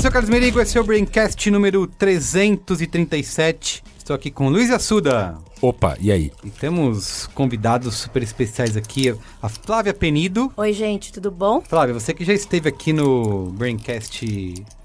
sou o Carlos Merigo, esse é o Braincast número 337. Estou aqui com Luiz Assuda. Opa, e aí? E temos convidados super especiais aqui, a Flávia Penido. Oi, gente, tudo bom? Flávia, você que já esteve aqui no Braincast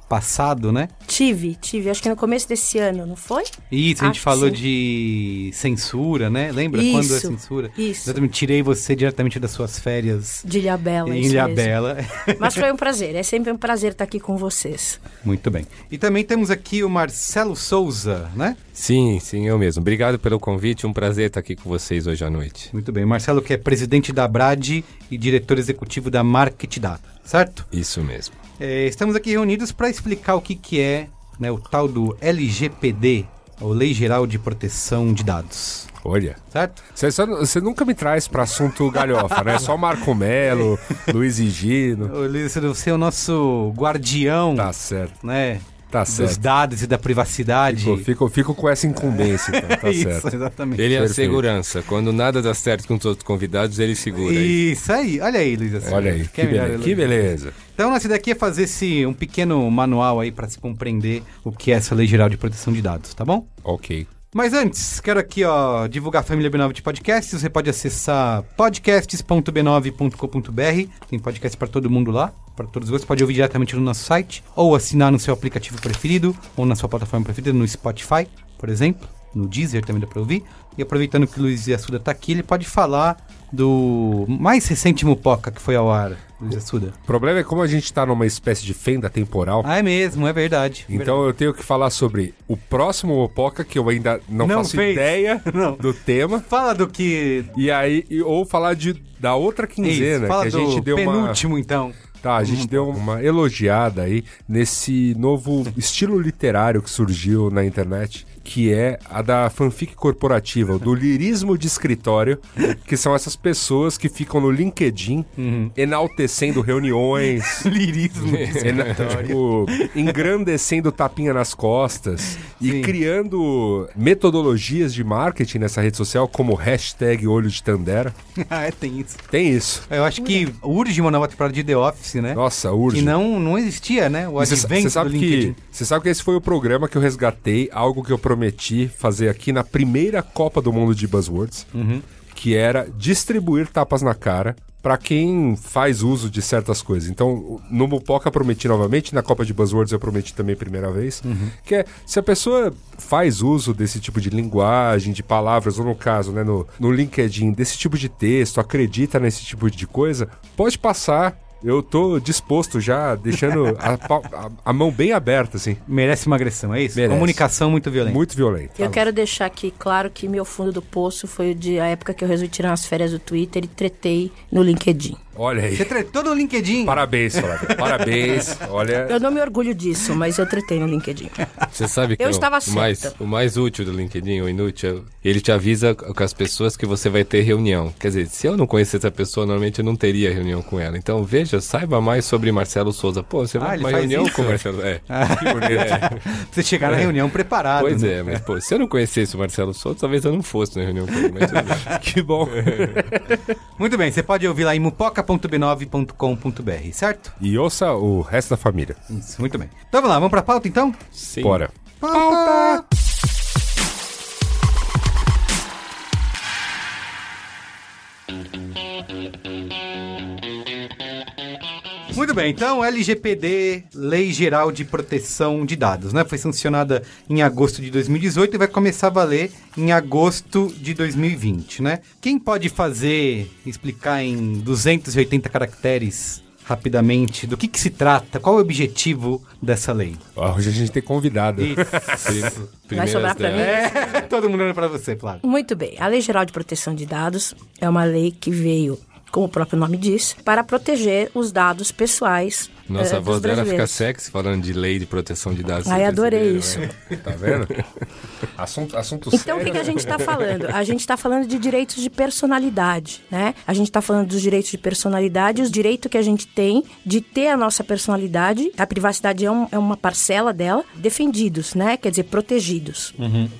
passado, né? Tive, tive, acho que no começo desse ano, não foi? Isso, a gente Acho falou de censura, né? Lembra quando é Isso, censura? isso. Exatamente, tirei você diretamente das suas férias De Ilhabela, em isso mesmo. Ilhabela. Mas foi um prazer, é sempre um prazer estar aqui com vocês. Muito bem. E também temos aqui o Marcelo Souza, né? Sim, sim, eu mesmo. Obrigado pelo convite, um prazer estar aqui com vocês hoje à noite. Muito bem. O Marcelo que é presidente da Brad e diretor executivo da Market Data, certo? Isso mesmo. É, estamos aqui reunidos para explicar o que, que é né, o tal do LGPD, a Lei Geral de Proteção de Dados, Olha, certo? você, nunca me traz para assunto galhofa, né? Só Marco Melo, Luiz e Gino. Ô, Luiz, Você é o nosso guardião, Tá certo, né? Tá Dos certo. dados e da privacidade. Fico, fico, fico com essa incumbência, então, tá Isso, certo. exatamente. Ele é a segurança. Quando nada dá certo com os outros convidados, ele segura. Isso aí, olha aí, Luiz. Assunção. Olha aí, que, é beleza, que beleza. Então, nossa ideia aqui é fazer esse, um pequeno manual aí para se compreender o que é essa Lei Geral de Proteção de Dados, tá bom? Ok. Mas antes, quero aqui ó, divulgar a família B9 de podcasts. Você pode acessar podcasts.b9.com.br. Tem podcast para todo mundo lá, para todos vocês. Pode ouvir diretamente no nosso site, ou assinar no seu aplicativo preferido, ou na sua plataforma preferida, no Spotify, por exemplo. No Deezer também dá para ouvir. E aproveitando que o Luiz Assuda tá aqui, ele pode falar do mais recente Mupoca que foi ao ar, Luiz Assuda. O problema é como a gente tá numa espécie de fenda temporal. Ah, é mesmo, é verdade. Então eu tenho que falar sobre o próximo Mopoca, que eu ainda não, Não faço fez. ideia Não. do tema. Fala do que. E aí, ou falar de, da outra quinzena, Isso, fala que a gente do deu uma. penúltimo, então. Tá, a gente deu uma elogiada aí nesse novo estilo literário que surgiu na internet, que é a da fanfic corporativa, do lirismo de escritório, que são essas pessoas que ficam no LinkedIn enaltecendo reuniões, Lirismo. ena- tipo, engrandecendo tapinha nas costas e Sim. criando metodologias de marketing nessa rede social, como hashtag olho de Tandera. ah, é, tem isso. Tem isso. Eu acho que urge uma nova temporada de The Office, né? Nossa, urge. Que não, não existia, né? O advento do LinkedIn. você sabe que esse foi o programa que eu resgatei, algo que eu prometi fazer aqui na primeira Copa do Mundo de Buzzwords, Uhum. que era distribuir tapas na cara pra quem faz uso de certas coisas. Então, no Mupoca prometi novamente, na Copa de Buzzwords eu prometi também a primeira vez, Uhum. que é se a pessoa faz uso desse tipo de linguagem, de palavras, ou no caso, né, no, no LinkedIn, desse tipo de texto, acredita nesse tipo de coisa, pode passar. Eu tô disposto já, deixando a, a- a mão bem aberta, assim. Merece uma agressão, é isso? Merece. Comunicação muito violenta. Muito violento. Eu quero deixar aqui claro que meu fundo do poço foi o de a época que eu resolvi tirar umas férias do Twitter e tretei no LinkedIn. Olha aí. Você tretou no LinkedIn. Parabéns, Flávio. Parabéns. Olha. Eu não me orgulho disso, mas eu tretei no LinkedIn. Você sabe que Eu o- estava o, mais, o mais útil do LinkedIn, o inútil, ele te avisa com as pessoas que você vai ter reunião. Quer dizer, se eu não conhecesse essa pessoa, normalmente eu não teria reunião com ela. Então, veja, saiba mais sobre Marcelo Souza. Pô, você Ah, vai pra uma reunião isso? com o Marcelo. É. Que bonito. Você chegar na reunião preparado. Pois né? é, mas pô, se eu não conhecesse o Marcelo Souza, talvez eu não fosse na reunião com ele. Mas. Que bom. Muito bem, você pode ouvir lá em mupoca.b9.com.br, certo? E ouça o resto da família. Isso, muito bem. Então vamos lá, vamos pra pauta então? Sim. Bora. Pauta! Muito bem, então LGPD, Lei Geral de Proteção de Dados, né? Foi sancionada em agosto de 2018 e vai começar a valer em agosto de 2020, né? Quem pode fazer, explicar em 280 caracteres rapidamente do que, que se trata, qual é o objetivo dessa lei? Hoje a gente tem convidado. Isso. Primeiras sobrar pra mim? É, todo mundo olhando pra você, Flávio. Muito bem. A Lei Geral de Proteção de Dados é uma lei que veio como o próprio nome diz, para proteger os dados pessoais Nossa, a voz dela fica sexy falando de lei de proteção de dados. Ai, adorei isso. né? Tá vendo? assunto assunto Então, o que, que a gente está falando? A gente está falando de direitos de personalidade, né? A gente está falando dos direitos de personalidade, os direitos que a gente tem de ter a nossa personalidade, a privacidade é, um- é uma parcela dela, defendidos, né? Quer dizer, protegidos.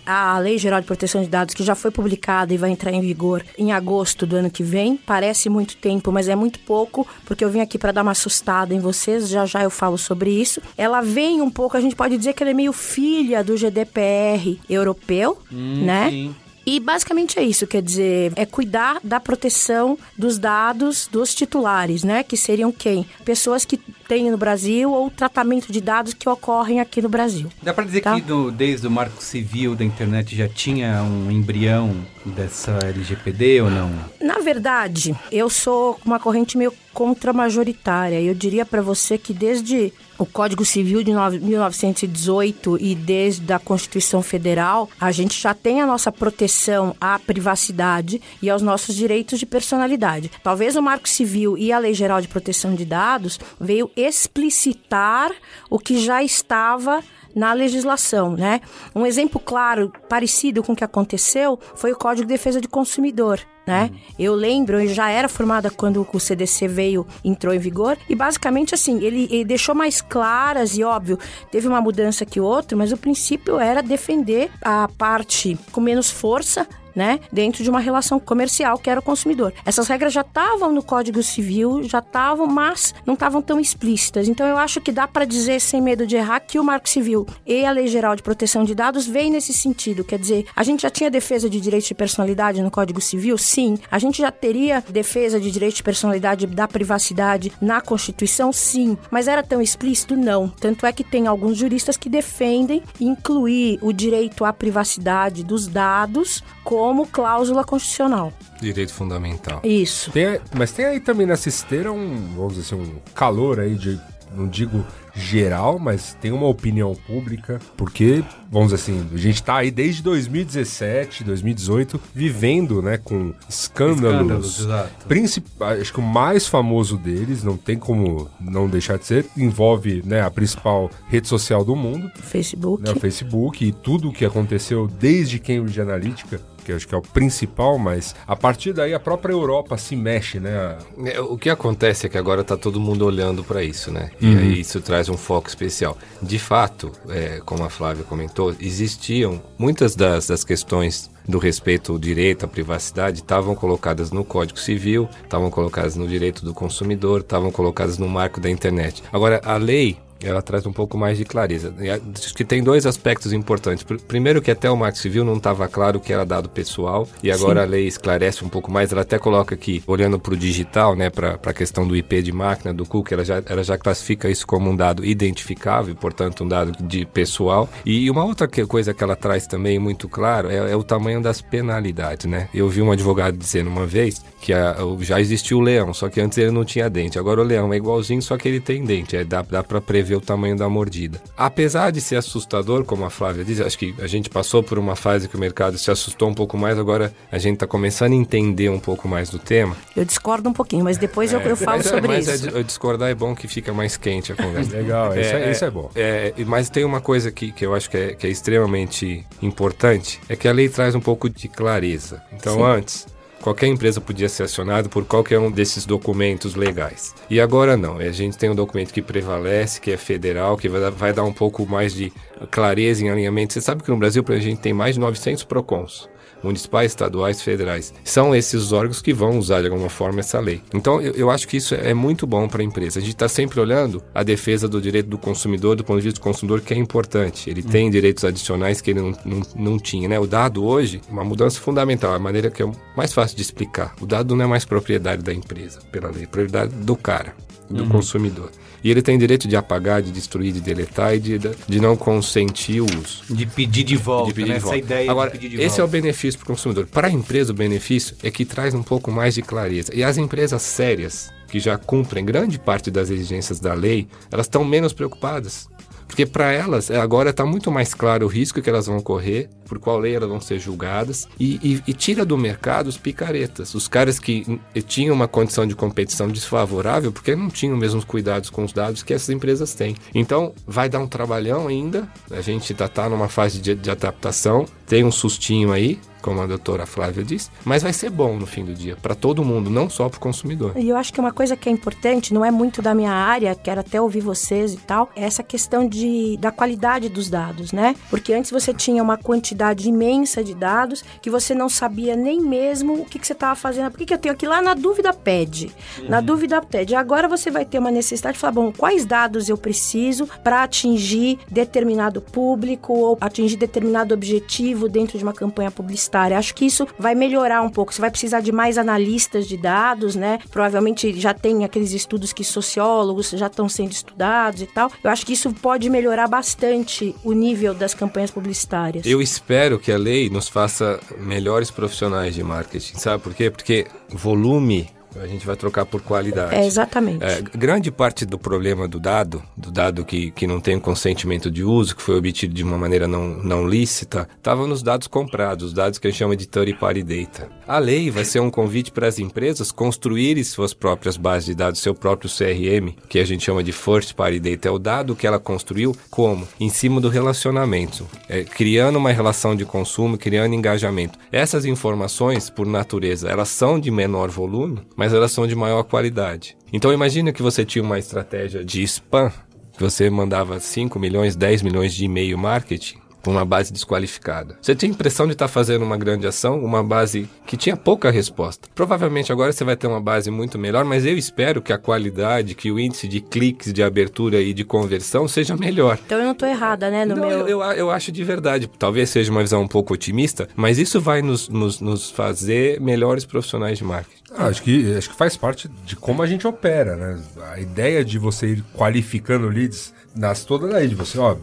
A Lei Geral de Proteção de Dados, que já foi publicada e vai entrar em vigor em agosto do ano que vem, parece muito tempo, mas é muito pouco, porque eu vim aqui para dar uma assustada em vocês, já já eu falo sobre isso. Ela vem um pouco, a gente pode dizer que ela é meio filha do GDPR europeu, né? sim. E basicamente é isso, quer dizer, é cuidar da proteção dos dados dos titulares, né? Que seriam quem? Pessoas que têm no Brasil ou tratamento de dados que ocorrem aqui no Brasil. Dá pra dizer Tá. que do- desde o marco civil da internet já tinha um embrião dessa LGPD ou não? Na verdade, eu sou uma corrente meio contra-majoritária. Eu diria para você que desde o Código Civil de nove- 1918 e desde a Constituição Federal, a gente já tem a nossa proteção à privacidade e aos nossos direitos de personalidade. Talvez o Marco Civil e a Lei Geral de Proteção de Dados veio explicitar o que já estava na legislação, né? Um exemplo claro, parecido com o que aconteceu, foi o Código de Defesa do Consumidor, né? Eu lembro, eu já era formada quando o CDC veio, entrou em vigor, e basicamente assim, ele, ele deixou mais claras e óbvio, teve uma mudança que outra, mas o princípio era defender a parte com menos força né, dentro de uma relação comercial que era o consumidor. Essas regras já estavam no Código Civil, já estavam, mas não estavam tão explícitas. Então eu acho que dá para dizer sem medo de errar que o Marco Civil e a Lei Geral de Proteção de Dados vem nesse sentido, quer dizer, a gente já tinha defesa de direitos de personalidade no Código Civil, sim. A gente já teria defesa de direitos de personalidade da privacidade na Constituição, sim. Mas era tão explícito, não. Tanto é que tem alguns juristas que defendem incluir o direito à privacidade dos dados como cláusula constitucional. Direito fundamental. Isso. Tem mas tem aí também nessa esteira um, vamos dizer assim, um calor aí de, não digo geral, mas tem uma opinião pública, porque, vamos dizer assim, a gente tá aí desde 2017, 2018, vivendo, né, com escândalos. Escândalos. Princip- acho que o mais famoso deles, não tem como não deixar de ser, envolve, né, a principal rede social do mundo, Facebook. né, o Facebook e tudo o que aconteceu desde Cambridge Analytica, que acho que é o principal, mas a partir daí a própria Europa se mexe, né? É, O que acontece é que agora tá todo mundo olhando para isso, né? Uhum. E aí isso traz um foco especial. De fato, é, como a Flávia comentou, existiam muitas das, das questões do respeito ao direito à privacidade estavam colocadas no Código Civil, estavam colocadas no direito do consumidor, estavam colocadas no marco da internet. Agora, a lei ela traz um pouco mais de clareza. E a- Acho que tem dois aspectos importantes. Pr- Primeiro que até o Marco Civil não estava claro o que era dado pessoal e agora a lei esclarece um pouco mais. Ela até coloca aqui, olhando para o digital, né, para a questão do IP de máquina, do cookie, ela já, ela já classifica isso como um dado identificável, portanto um dado de pessoal. E uma outra coisa que ela traz também muito claro é, é o tamanho das penalidades, né? Eu vi um advogado dizendo uma vez que a- já existiu o leão, só que antes ele não tinha dente. Agora o leão é igualzinho, só que ele tem dente. É, dá dá para prever o tamanho da mordida. Apesar de ser assustador, como a Flávia diz, acho que a gente passou por uma fase que o mercado se assustou um pouco mais, agora a gente está começando a entender um pouco mais do tema. Eu discordo um pouquinho, mas depois eu, eu falo mas, é- sobre mas isso. é de- discordar é bom que fica mais quente a conversa. Legal, isso é, isso é bom. É, mas tem uma coisa que, que eu acho que é, que é extremamente importante, é que a lei traz um pouco de clareza. Então, Sim. antes, qualquer empresa podia ser acionada por qualquer um desses documentos legais. E agora não, a gente tem um documento que prevalece, que é federal, que vai dar, um pouco mais de clareza em alinhamento. Você sabe que no Brasil a gente tem mais de 900 PROCONs municipais, estaduais, federais. São esses os órgãos que vão usar de alguma forma essa lei. Então, eu, eu acho que isso é muito bom para a empresa. A gente está sempre olhando a defesa do direito do consumidor, do ponto de vista do consumidor, que é importante. Ele tem direitos adicionais que ele não, não, não tinha. Né? O dado hoje, uma mudança fundamental, a maneira que é mais fácil de explicar. O dado não é mais propriedade da empresa, pela lei, é propriedade do cara, do consumidor. E ele tem direito de apagar, de destruir, de deletar e de, de não consentir o uso De pedir de volta, de pedir né? de volta. Essa ideia Agora, de pedir de esse é o volta. benefício para o consumidor. Para a empresa, o benefício é que traz um pouco mais de clareza. E as empresas sérias, que já cumprem grande parte das exigências da lei, elas estão menos preocupadas. Porque para elas, agora está muito mais claro o risco que elas vão correr por qual lei elas vão ser julgadas e, e, e tira do mercado os picaretas, os caras que tinham uma condição de competição desfavorável porque não tinham os mesmos cuidados com os dados que essas empresas têm. Então, vai dar um trabalhão ainda, a gente está tá numa fase de, de adaptação, tem um sustinho aí, como a doutora Flávia disse, mas vai ser bom no fim do dia, para todo mundo, não só para o consumidor. E eu acho que uma coisa que é importante, não é muito da minha área, quero até ouvir vocês e tal, é essa questão de, da qualidade dos dados, né? Porque antes você tinha uma quantidade imensa de dados que você não sabia nem mesmo o que, que você estava fazendo. Por que, que eu tenho aqui lá na dúvida pede? Uhum. Na dúvida pede. Agora você vai ter uma necessidade de falar, bom, quais dados eu preciso para atingir determinado público ou atingir determinado objetivo dentro de uma campanha publicitária Acho que isso vai melhorar um pouco. Você vai precisar de mais analistas de dados, né? Provavelmente já tem aqueles estudos que sociólogos já estão sendo estudados e tal. Eu acho que isso pode melhorar bastante o nível das campanhas publicitárias. Eu espero que a lei nos faça melhores profissionais de marketing, sabe por quê? Porque volume a gente vai trocar por qualidade. É, exatamente. É, grande parte do problema do dado, do dado que, que não tem consentimento de uso, que foi obtido de uma maneira não, não lícita, estava nos dados comprados, os dados que a gente chama de third party data. A lei vai ser um convite para as empresas construírem suas próprias bases de dados, seu próprio CRM, que a gente chama de first party data. É o dado que ela construiu como? Em cima do relacionamento, é, criando uma relação de consumo, criando engajamento. Essas informações, por natureza, elas são de menor volume, mas elas são de maior qualidade. Então imagina que você tinha uma estratégia de spam, que você mandava 5 milhões, 10 milhões de e-mail marketing para uma base desqualificada. Você tinha a impressão de estar tá fazendo uma grande ação, uma base que tinha pouca resposta. Provavelmente agora você vai ter uma base muito melhor, mas eu espero que a qualidade, que o índice de cliques, de abertura e de conversão seja melhor. Então eu não estou errada, né? No não, meu... eu, eu acho de verdade. Talvez seja uma visão um pouco otimista, mas isso vai nos, nos, nos fazer melhores profissionais de marketing. Ah, acho, que, acho que faz parte de como a gente opera, né? A ideia de você ir qualificando leads nasce toda daí, de você, ó,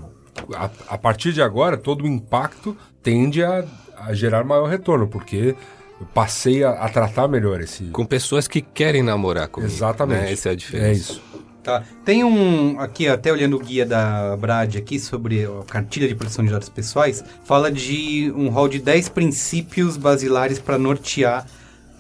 a, a partir de agora, todo o impacto tende a, a gerar maior retorno, porque eu passei a, a, tratar melhor esse. Com pessoas que querem namorar comigo. Exatamente. Né? Essa é a diferença. É isso. Tá. Tem um, aqui, até olhando o guia da Brad aqui sobre a cartilha de proteção de dados pessoais, fala de um rol de 10 princípios basilares para nortear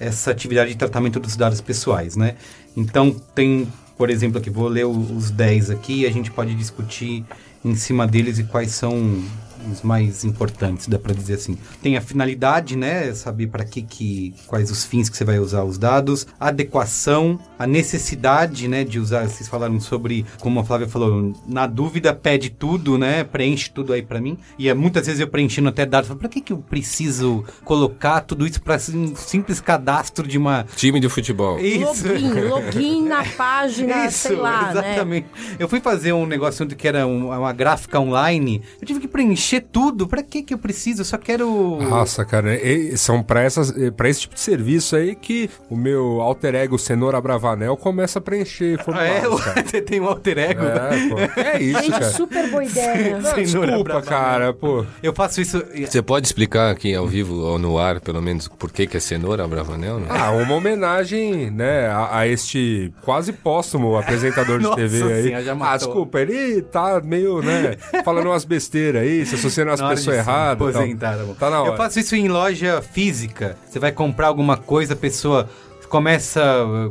essa atividade de tratamento dos dados pessoais, né? Então, tem, por exemplo, aqui, vou ler os 10 aqui e a gente pode discutir em cima deles e quais são os mais importantes, dá para dizer assim. Tem a finalidade, né? Saber para que, que quais os fins que você vai usar os dados, a adequação, a necessidade, né, de usar. Vocês falaram sobre, como a Flávia falou, na dúvida pede tudo, né? Preenche tudo aí para mim. E é, muitas vezes eu preenchendo até dados, para que que eu preciso colocar tudo isso para um simples cadastro de uma time de futebol? Isso. Login, login na página, isso, sei lá, né? exatamente. Né? Eu fui fazer um negócio que era um, uma gráfica online, eu tive que preencher preencher tudo? Pra que que eu preciso? Eu só quero... Nossa, cara, e, são pra, essas, pra esse tipo de serviço aí que o meu alter ego Cenoura Bravanel começa a preencher ah, é? Você tem um alter ego? É, pô. É isso, Gente, cara. super boa ideia. Não, desculpa, cara, pô. Eu faço isso... Você pode explicar aqui ao vivo ou no ar, pelo menos, por que que é Cenoura Bravanel? Né? Ah, uma homenagem, né, a, a este quase póstumo apresentador de Nossa TV aí. Já matou. Ah, desculpa, ele tá meio, né, falando umas besteiras aí, se pessoas erradas. Aposentar, tá, tá na hora. Eu faço isso em loja física. Você vai comprar alguma coisa, a pessoa começa.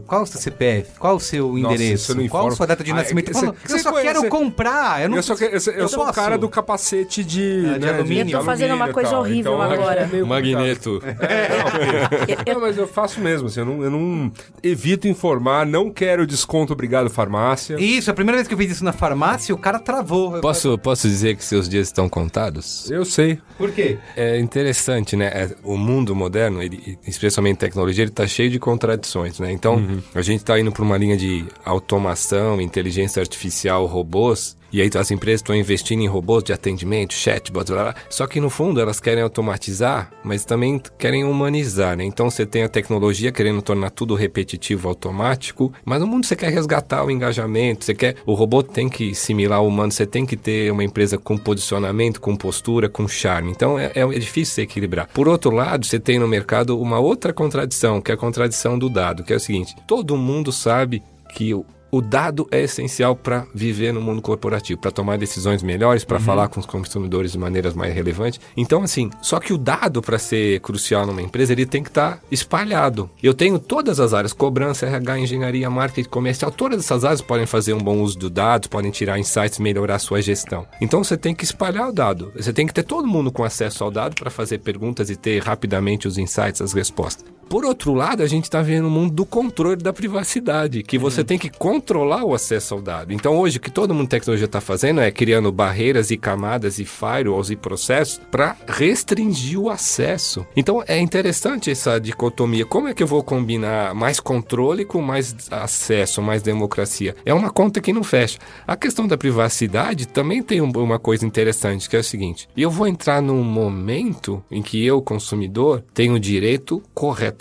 Qual o seu CPF? Qual o seu endereço? Qual a sua data de ah, nascimento? Cê, eu só conhece, quero comprar. Eu, não, eu, só quero, eu, eu sou o cara do capacete de, ah, de né, alumínio. Eu tô fazendo uma coisa horrível então, agora. É Magneto. É, não, mas eu faço mesmo. Assim, eu, não, eu não evito informar, não quero desconto, obrigado, farmácia. Isso, a primeira vez que eu fiz isso na farmácia, o cara travou. Posso, posso dizer que seus dias estão contados? Eu sei. Por quê? É interessante, né? É, o mundo moderno, ele, especialmente tecnologia, ele tá cheio de contradições tradições, né? Então, uhum. a gente está indo para uma linha de automação, inteligência artificial, robôs, e aí as empresas estão investindo em robôs de atendimento, chatbots, blá, blá. só que no fundo elas querem automatizar, mas também querem humanizar, né? Então você tem a tecnologia querendo tornar tudo repetitivo, automático, mas no mundo você quer resgatar o engajamento, você quer o robô tem que similar ao humano, você tem que ter uma empresa com posicionamento, com postura, com charme. Então é, é difícil se equilibrar. Por outro lado, você tem no mercado uma outra contradição, que é a contradição do dado, que é o seguinte: todo mundo sabe que o dado é essencial para viver no mundo corporativo, para tomar decisões melhores, para falar com os consumidores de maneiras mais relevantes. Então, assim, só que o dado, para ser crucial numa empresa, ele tem que estar tá espalhado. Eu tenho todas as áreas, cobrança, RH, engenharia, marketing, comercial, todas essas áreas podem fazer um bom uso do dado, podem tirar insights, melhorar a sua gestão. Então, você tem que espalhar o dado. Você tem que ter todo mundo com acesso ao dado para fazer perguntas e ter rapidamente os insights, as respostas. Por outro lado, a gente está vendo o mundo do controle da privacidade, que você tem que controlar o acesso ao dado. Então, hoje, o que todo mundo tecnologia está fazendo é criando barreiras e camadas e firewalls e processos para restringir o acesso. Então, é interessante essa dicotomia. Como é que eu vou combinar mais controle com mais acesso, mais democracia? É uma conta que não fecha. A questão da privacidade também tem uma coisa interessante, que é o seguinte: eu vou entrar num momento em que eu, consumidor, tenho o direito correto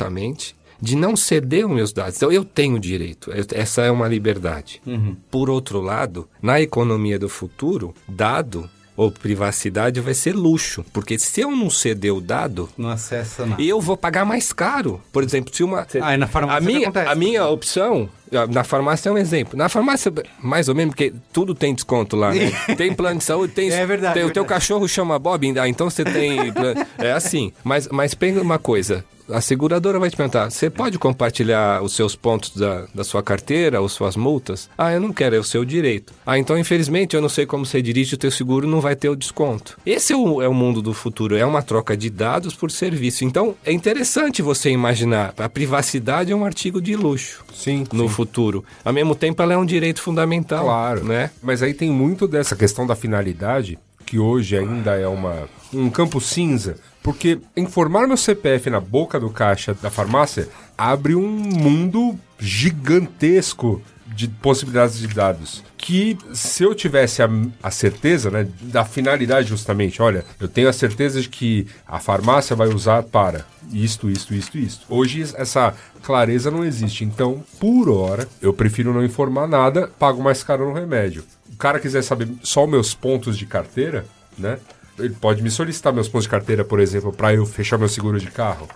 de não ceder os meus dados. Então, eu tenho direito. Essa é uma liberdade. Uhum. Por outro lado, na economia do futuro, dado ou privacidade vai ser luxo, porque se eu não ceder o dado, não acessa nada. Eu vou pagar mais caro. Por exemplo, se uma Ah, a minha, acontece. a minha opção na farmácia é um exemplo. Na farmácia, mais ou menos, porque tudo tem desconto lá, né? Tem plano de saúde, tem. É verdade, tem- é o teu verdade. cachorro chama Bob, ah, então você tem. plano- É assim. Mas, mas pensa uma coisa. A seguradora vai te perguntar: você pode compartilhar os seus pontos da, da sua carteira ou suas multas? Ah, eu não quero, é o seu direito. Ah, então infelizmente eu não sei como você dirige, o teu seguro não vai ter o desconto. Esse é o, é o mundo do futuro, é uma troca de dados por serviço. Então é interessante você imaginar: a privacidade é um artigo de luxo Sim, no sim. Futuro. Ao mesmo tempo, ela é um direito fundamental. Claro. Né? Mas aí tem muito dessa questão da finalidade, que hoje ainda é uma, um campo cinza. Porque informar meu CPF na boca do caixa da farmácia abre um mundo gigantesco de possibilidades de dados. Que se eu tivesse a, a certeza né, da finalidade justamente, olha, eu tenho a certeza de que a farmácia vai usar para isto, isto, isto, isto. Hoje essa clareza não existe. Então, por hora, eu prefiro não informar nada, pago mais caro no remédio. O cara quiser saber só meus pontos de carteira, né? Ele pode me solicitar meus pontos de carteira, por exemplo, para eu fechar meu seguro de carro.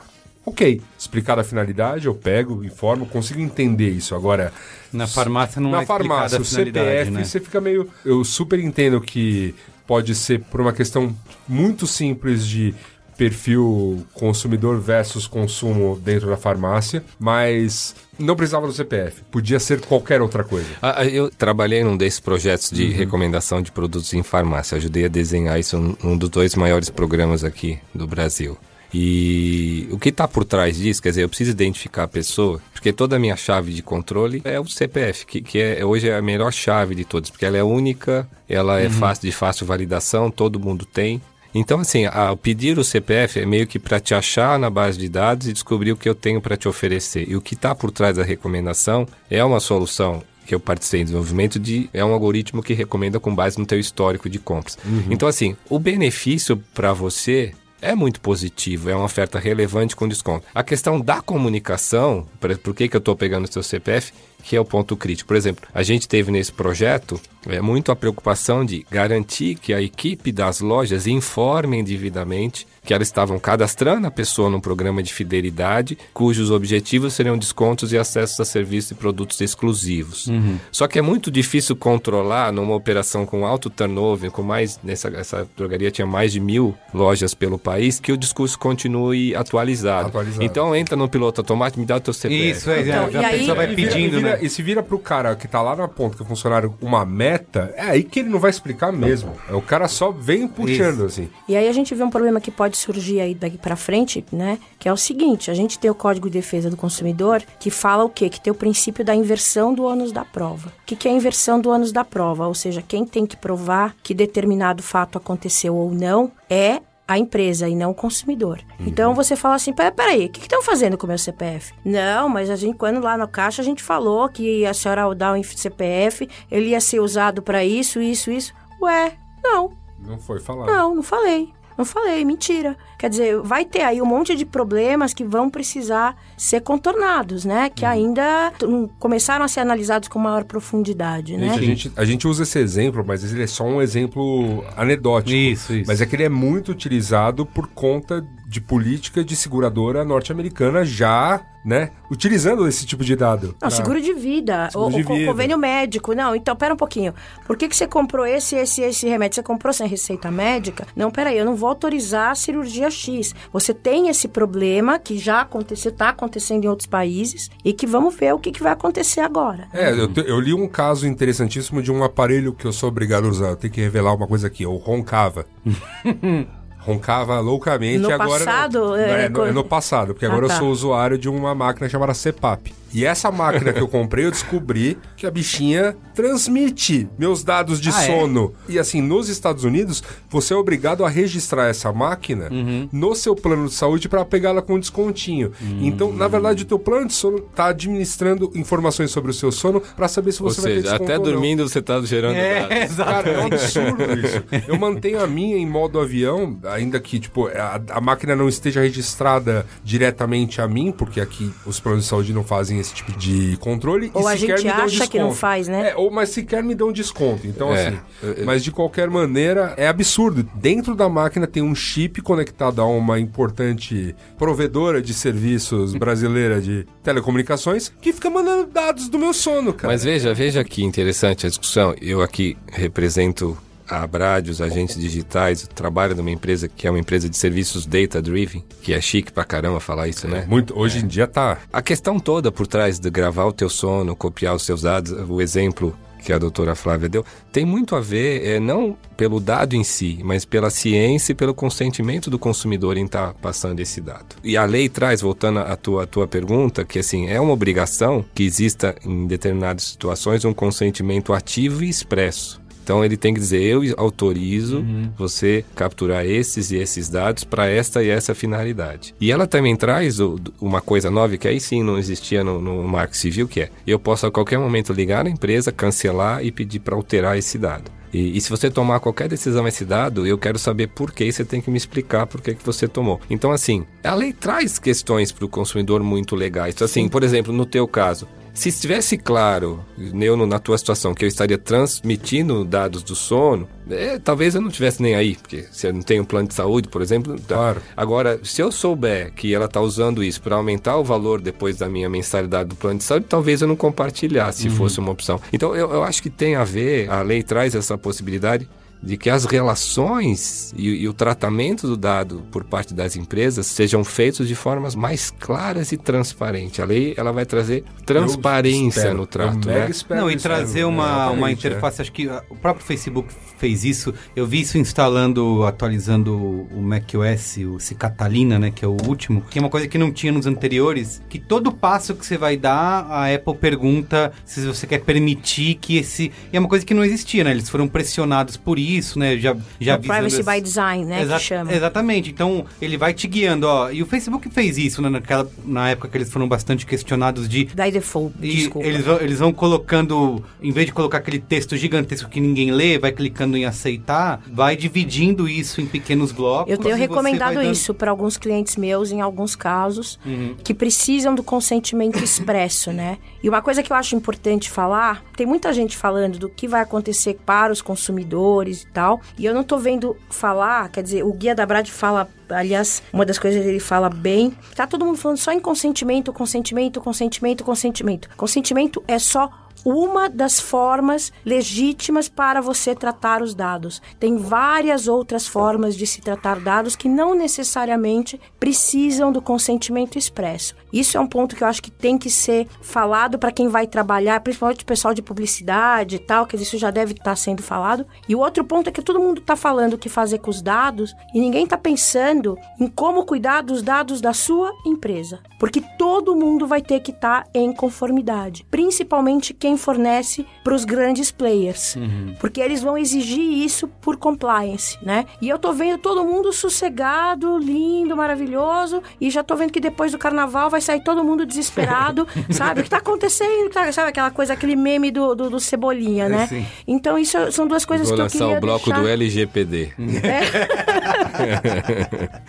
Ok, explicada a finalidade, eu pego, informo, consigo entender isso. Agora, Na farmácia não na é explicada farmácia, a o finalidade, CPF, né? você fica meio. Eu super entendo que pode ser por uma questão muito simples de perfil consumidor versus consumo dentro da farmácia, mas não precisava do CPF, podia ser qualquer outra coisa. Ah, ah, Eu trabalhei num desses projetos de recomendação de produtos em farmácia. Ajudei a desenhar isso num dos dois maiores programas aqui do Brasil. E o que está por trás disso, quer dizer, eu preciso identificar a pessoa, porque toda a minha chave de controle é o CPF, que, que é, hoje é a melhor chave de todas, porque ela é única, ela é fácil de fácil validação, todo mundo tem. Então, assim, ao pedir o CPF é meio que para te achar na base de dados e descobrir o que eu tenho para te oferecer. E o que está por trás da recomendação é uma solução que eu participei em desenvolvimento de é um algoritmo que recomenda com base no teu histórico de compras. Então, assim, o benefício para você é muito positivo, é uma oferta relevante com desconto. A questão da comunicação, por, que, que eu estou pegando o seu CPF, que é o ponto crítico. Por exemplo, a gente teve nesse projeto é, muito a preocupação de garantir que a equipe das lojas informem devidamente que elas estavam cadastrando a pessoa num programa de fidelidade, cujos objetivos seriam descontos e acessos a serviços e produtos exclusivos. Só que é muito difícil controlar numa operação com alto turnover, com mais nessa essa drogaria tinha mais de mil lojas pelo país, que o discurso continue atualizado. Atualizado. Então entra no piloto automático, me dá o teu CPF. Isso, é, Então, a e aí- pessoa vai pedindo, e vira, né? E se vira pro cara que tá lá na ponta, que é o funcionário, uma meta, é aí que ele não vai explicar mesmo. É, o cara só vem puxando, assim. E aí a gente vê um problema que pode surgir aí daqui pra frente, né? Que é o seguinte, a gente tem o Código de Defesa do Consumidor que fala o quê? Que tem o princípio da inversão do ônus da prova. O que, que é a inversão do ônus da prova? Ou seja, quem tem que provar que determinado fato aconteceu ou não é a empresa e não o consumidor. Então você fala assim, pera, peraí, o que estão fazendo com o meu CPF? Não, mas a gente, quando lá no caixa a gente falou que a senhora ao dar o CPF, ele ia ser usado pra isso, isso, isso. Ué, não, Não foi falado. não, não falei. Não falei, mentira. Quer dizer, vai ter aí um monte de problemas que vão precisar ser contornados, né? Que ainda hum, começaram a ser analisados com maior profundidade, né? Gente, a, gente, a gente usa esse exemplo, mas ele é só um exemplo anedótico. Isso, isso. Mas é que ele é muito utilizado por conta de política de seguradora norte-americana já, né, utilizando esse tipo de dado. Não, pra- seguro de vida, Seguro o, de vida. convênio médico. Não, então, pera um pouquinho. Por que, que você comprou esse, esse, esse remédio? Você comprou sem receita médica? Não, peraí, eu não vou autorizar a cirurgia X. Você tem esse problema que já aconteceu, está acontecendo em outros países e que vamos ver o que, que vai acontecer agora. É, eu, te- eu li um caso interessantíssimo de um aparelho que eu sou obrigado a usar. Eu tenho que revelar uma coisa aqui. Eu roncava. roncava loucamente. No agora passado, Não, é, é, no, é no passado, porque Ah, agora tá. eu sou usuário de uma máquina chamada CPAP. E essa máquina que eu comprei, eu descobri que a bichinha transmite meus dados de Ah, é? sono. E assim, nos Estados Unidos, você é obrigado a registrar essa máquina Uhum. no seu plano de saúde para pegá-la com descontinho. Então, na verdade, o teu plano de sono está administrando informações sobre o seu sono para saber se Ou você vai ter seja, desconto até ou não. dormindo você tá gerando É, dados. exato. Cara, é um absurdo isso. Eu mantenho a minha em modo avião, ainda que, tipo, a, a máquina não esteja registrada diretamente a mim, porque aqui os planos de saúde não fazem esse tipo de controle. Ou e a gente acha que não faz, né? É, ou, mas sequer me dão desconto. Então, É. assim, mas de qualquer maneira, é absurdo. Dentro da máquina tem um chip conectado a uma importante provedora de serviços brasileira de telecomunicações que fica mandando dados do meu sono, cara. Mas veja, veja que interessante a discussão. Eu aqui represento a Abrad, os agentes digitais, eu trabalho numa empresa que é uma empresa de serviços data-driven, que é chique pra caramba falar isso, né? Muito, hoje em dia tá A questão toda por trás de gravar o teu sono, copiar os seus dados, o exemplo que a doutora Flávia deu, tem muito a ver, é, não pelo dado em si, mas pela ciência e pelo consentimento do consumidor em estar passando esse dado. E a lei traz, voltando à tua, à tua pergunta, que assim, é uma obrigação que exista em determinadas situações um consentimento ativo e expresso. Então ele tem que dizer: eu autorizo você capturar esses e esses dados para esta e essa finalidade. E ela também traz o- uma coisa nova que aí sim não existia no, no Marco Civil, que é: eu posso a qualquer momento ligar na empresa, cancelar e pedir para alterar esse dado. E, e se você tomar qualquer decisão esse dado, eu quero saber por que você tem que me explicar por que, que você tomou. Então, assim, a lei traz questões para o consumidor muito legais. Então, assim, por exemplo, no teu caso, se estivesse claro, eu no- na tua situação, que eu estaria transmitindo dados do sono, é, talvez eu não tivesse nem aí, porque se eu não tenho um plano de saúde, por exemplo. tá. Claro. Agora, se eu souber que ela está usando isso para aumentar o valor depois da minha mensalidade do plano de saúde, talvez eu não compartilhasse, se fosse uma opção. Então, eu, eu acho que tem a ver, a lei traz essa possibilidade de que as relações e, e o tratamento do dado por parte das empresas sejam feitos de formas mais claras e transparentes. A lei ela vai trazer transparência espero, no trato, né? Não, e trazer é, uma, uma é. interface, acho que ah, o próprio Facebook fez isso. Eu vi isso instalando, atualizando o macOS, o Cicatalina, né, que é o último, que é uma coisa que não tinha nos anteriores, que todo passo que você vai dar, a Apple pergunta se você quer permitir que esse... E é uma coisa que não existia, né? Eles foram pressionados por isso, né? Já, já É privacy by design, né, Exa- que chama. Exatamente. Então, ele vai te guiando, ó. E o Facebook fez isso, né? Naquela, na época que eles foram bastante questionados de By default, e desculpa. eles vão, eles vão colocando, em vez de colocar aquele texto gigantesco que ninguém lê, vai clicando em aceitar, vai dividindo isso em pequenos blocos. Eu tenho recomendado dando- isso para alguns clientes meus, em alguns casos, Uhum. que precisam do consentimento expresso, né? E uma coisa que eu acho importante falar, tem muita gente falando do que vai acontecer para os consumidores e tal, e eu não tô vendo falar, quer dizer, o Guia da Brad fala, aliás, uma das coisas que ele fala bem, tá todo mundo falando só em consentimento, consentimento, consentimento, consentimento. Consentimento é só uma das formas legítimas para você tratar os dados. Tem várias outras formas de se tratar dados que não necessariamente precisam do consentimento expresso. Isso é um ponto que eu acho que tem que ser falado para quem vai trabalhar, principalmente o pessoal de publicidade e tal, que isso já deve estar sendo falado. E o outro ponto é que todo mundo está falando o que fazer com os dados e ninguém está pensando em como cuidar dos dados da sua empresa. Porque todo mundo vai ter que estar em conformidade, principalmente quem fornece para os grandes players, porque eles vão exigir isso por compliance, né? E eu tô vendo todo mundo sossegado, lindo, maravilhoso, e já tô vendo que depois do carnaval vai sair todo mundo desesperado, sabe? O que tá acontecendo? Tá- Sabe aquela coisa, aquele meme do, do, do Cebolinha, né? sim. Então isso são duas coisas Vou que eu lançar queria o bloco deixar... do LGPD.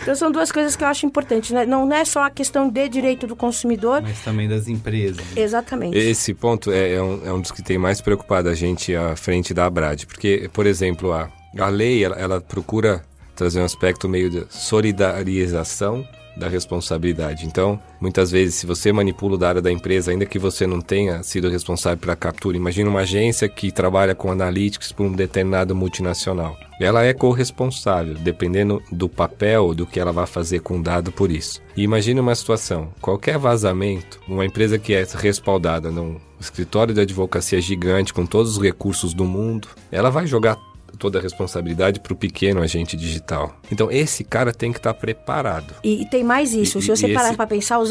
Então são duas coisas que eu acho importantes, né? Não é só a questão de direito do consumidor, Mas também das empresas. exatamente. Esse ponto é, é um, é um dos que tem mais preocupado a gente à frente da Abrad. Porque, por exemplo, a, a lei, ela, ela procura trazer um aspecto meio de solidarização da responsabilidade. Então, muitas vezes, se você manipula o dado da empresa, ainda que você não tenha sido responsável pela captura, imagina uma agência que trabalha com analytics por um determinado multinacional. Ela é corresponsável, dependendo do papel do que ela vai fazer com o dado por isso. E imagine uma situação: qualquer vazamento, uma empresa que é respaldada num escritório de advocacia gigante com todos os recursos do mundo, ela vai jogar toda a responsabilidade para o pequeno agente digital. Então, esse cara tem que estar tá preparado. E, e, tem mais isso. E, Se você parar esse- para pensar, os,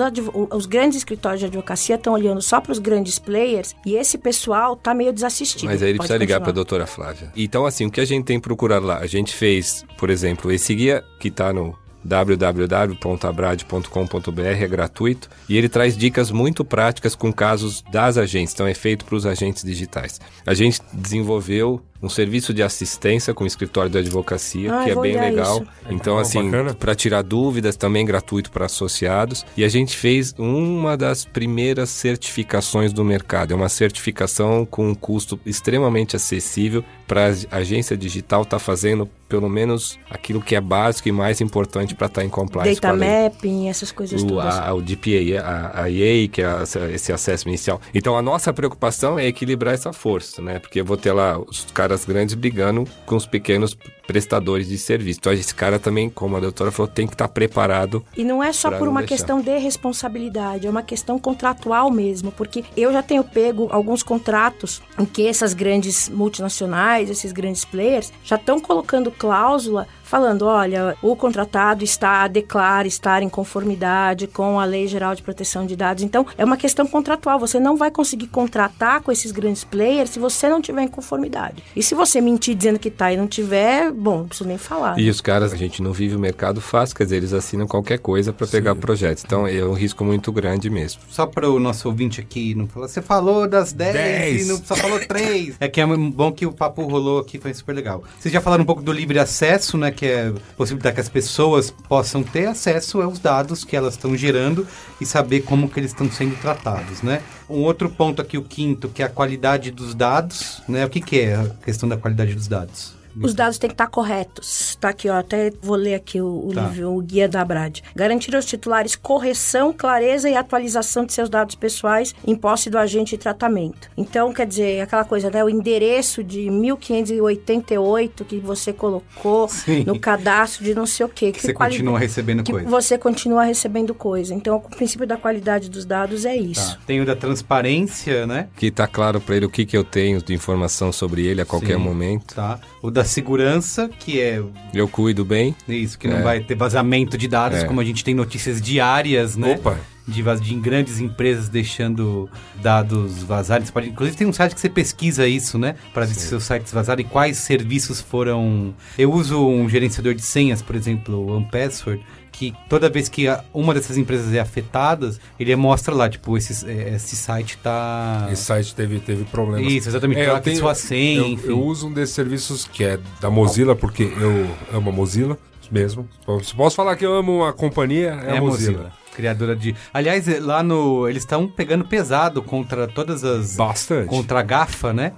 os grandes escritórios de advocacia estão olhando só para os grandes players e esse pessoal tá meio desassistido. Mas aí ele Pode precisa ligar para a continuar. doutora Flávia. Então, assim, o que a gente tem procurado lá? A gente fez, por exemplo, esse guia que está no www.abrad.com.br, é gratuito, e ele traz dicas muito práticas com casos das agências, então é feito para os agentes digitais. A gente desenvolveu um serviço de assistência com o escritório de advocacia, Ah, que é bem legal. isso. Então, Legal, assim, para tirar dúvidas, também gratuito para associados. E a gente fez uma das primeiras certificações do mercado. É uma certificação com um custo extremamente acessível para a agência digital estar fazendo pelo menos aquilo que é básico e mais importante para estar em compliance Data mapping, essas coisas o, todas. a, o DPA, a, a EA, que é esse acesso inicial. Então a nossa preocupação é equilibrar essa força, né? Porque eu vou ter lá os caras grandes brigando com os pequenos prestadores de serviço. Então esse cara também, como a doutora falou, tem que estar preparado. E não é só por uma deixar. questão de responsabilidade, é uma questão contratual mesmo, porque eu já tenho pego alguns contratos em que essas grandes multinacionais, esses grandes players, já estão colocando cláusula falando, olha, o contratado está declara estar em conformidade com a Lei Geral de Proteção de Dados. Então, é uma questão contratual. Você não vai conseguir contratar com esses grandes players se você não tiver em conformidade. E se você mentir dizendo que tá e não tiver, bom, não preciso nem falar. E os caras, a gente não vive o mercado fácil, quer dizer, eles assinam qualquer coisa para pegar projetos. Então é um risco muito grande mesmo. Só para o nosso ouvinte aqui não falar, você falou das 10 Dez. e não só falou 3. é que é bom que o papo rolou aqui, foi super legal. Vocês já falaram um pouco do livre acesso, né? Que é possibilitar que as pessoas possam ter acesso aos dados que elas estão gerando e saber como que eles estão sendo tratados, né? Um outro ponto aqui, o quinto, que é a qualidade dos dados, né? O que, que é a questão da qualidade dos dados? Os dados têm que estar corretos. Tá aqui, ó. Até vou ler aqui o, o Tá. livro, o guia da Abrad. Garantir aos titulares correção, clareza e atualização de seus dados pessoais em posse do agente de tratamento. Então, quer dizer, aquela coisa, né? O endereço de 1588 que você colocou Sim. no cadastro de não sei o quê. Que você quali- continua recebendo que coisa. você continua recebendo coisa. Então, o princípio da qualidade dos dados é isso. Tá. Tem o da transparência, né? Que tá claro para ele o que, que eu tenho de informação sobre ele a qualquer Sim. momento. Tá. O da segurança, que é Eu cuido bem. Isso, que não É. vai ter vazamento de dados, É. como a gente tem notícias diárias, né? Opa! De, de grandes empresas deixando dados vazarem. Você pode, inclusive tem um site que você pesquisa isso, né? Para ver se seus sites vazaram e quais serviços foram. Eu uso um gerenciador de senhas, por exemplo, o OnePassword, que toda vez que a- uma dessas empresas é afetada, ele mostra lá, tipo, esse, é, esse site tá. Esse site teve, teve problemas. Isso, exatamente. É, Troca eu, tenho, sua senha, eu, eu uso um desses serviços que é da Mozilla, porque eu amo a Mozilla mesmo. Se posso falar que eu amo uma companhia, é, É a Mozilla. Criadora de. Aliás, é, lá no. Eles estão pegando pesado contra todas as. Bastante. Contra a GAFA, né?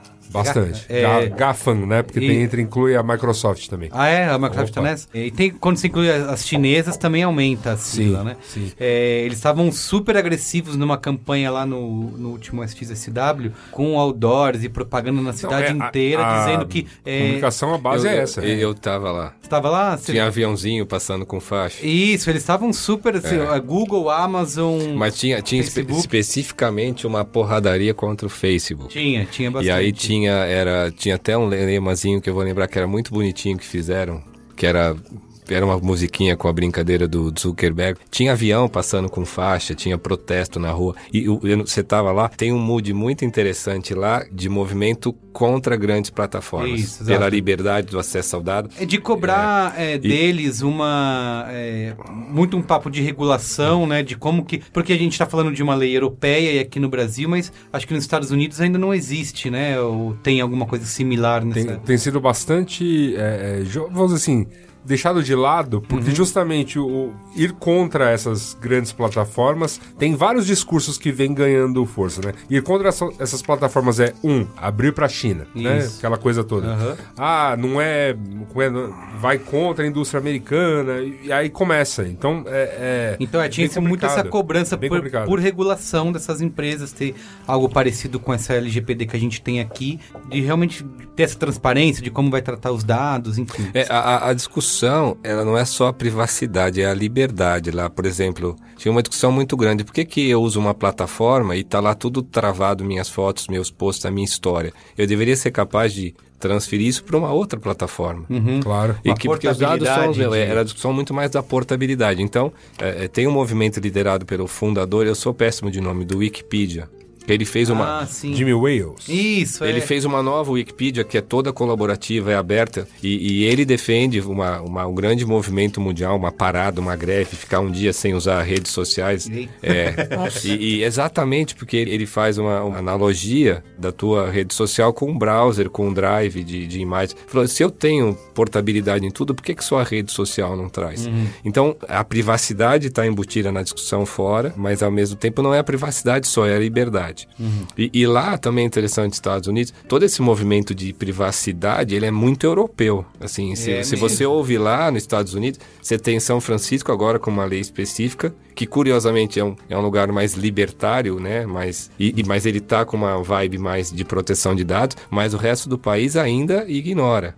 Bastante. É, GAFAM, né? Porque e- tem, entre, inclui a Microsoft também. Ah, é? A Microsoft Opa. tá nessa? E tem, quando se inclui as as chinesas, também aumenta a sigla, Sim, né? sim. É, eles estavam super agressivos numa campanha lá no, no último SXSW, com outdoors e propaganda na cidade é, a- inteira, a dizendo que... É, Comunicação, a base eu, é essa. Eu, eu tava lá. você tava lá? Você- Tinha aviãozinho passando com faixa. Isso, eles estavam super... Assim, É. a Google, Amazon... Mas tinha, tinha espe- especificamente uma porradaria contra o Facebook. Tinha, tinha bastante. E aí tinha, era, tinha até um lemazinho que eu vou lembrar que era muito bonitinho que fizeram, que era era uma musiquinha com a brincadeira do Zuckerberg. Tinha avião passando com faixa, tinha protesto na rua. E você tava lá, tem um mood muito interessante lá de movimento contra grandes plataformas. Isso, pela liberdade do acesso ao dado. É de cobrar é, deles uma é, muito um papo de regulação, né? De como que. Porque a gente está falando de uma lei europeia e aqui no Brasil, mas acho que nos Estados Unidos ainda não existe, né? Ou tem alguma coisa similar nessa. Tem, tem sido bastante, é, é, vamos dizer assim, deixado de lado, porque justamente o, ir contra essas grandes plataformas tem vários discursos que vêm ganhando força, né? Ir contra essa- essas plataformas é, um, abrir pra China, né? Isso. Aquela coisa toda. Aham. Ah, não é, não é- Vai contra a indústria americana, e, e aí começa. Então, é. é Então, é, tinha muito essa cobrança por, por regulação dessas empresas, ter algo parecido com essa LGPD que a gente tem aqui, de realmente ter essa transparência de como vai tratar os dados, enfim. É, a, a- a discussão, ela não é só a privacidade, é a liberdade. Lá, por exemplo, tinha uma discussão muito grande. Por que, que eu uso uma plataforma e tá lá tudo travado, minhas fotos, meus posts, a minha história? Eu deveria ser capaz de transferir isso para uma outra plataforma. Claro. E que porque os dados são, portabilidade de- era a discussão muito mais da portabilidade. Então, é, é, tem um movimento liderado pelo fundador, eu sou péssimo de nome, do Wikipedia. Ele fez uma, Ah, sim. Jimmy Wales. Isso, é. ele fez uma nova Wikipedia que é toda colaborativa, é aberta, e, e ele defende uma, uma- um grande movimento mundial, uma parada, uma greve, ficar um dia sem usar redes sociais. Eita. É, e, e exatamente porque ele faz uma, uma analogia da tua rede social com um browser, com um drive de, de imagens. Falou, se eu tenho portabilidade em tudo, por que, que só a rede social não traz? Então, a privacidade está embutida na discussão fora, mas ao mesmo tempo não é a privacidade só, é a liberdade. E, e lá também é interessante, nos Estados Unidos, todo esse movimento de privacidade, ele é muito europeu. Assim, se, É se você ouve lá nos Estados Unidos, você tem São Francisco agora com uma lei específica, que curiosamente é um, é um lugar mais libertário, né? Mas, e, e- mas ele tá com uma vibe mais de proteção de dados, mas o resto do país ainda ignora.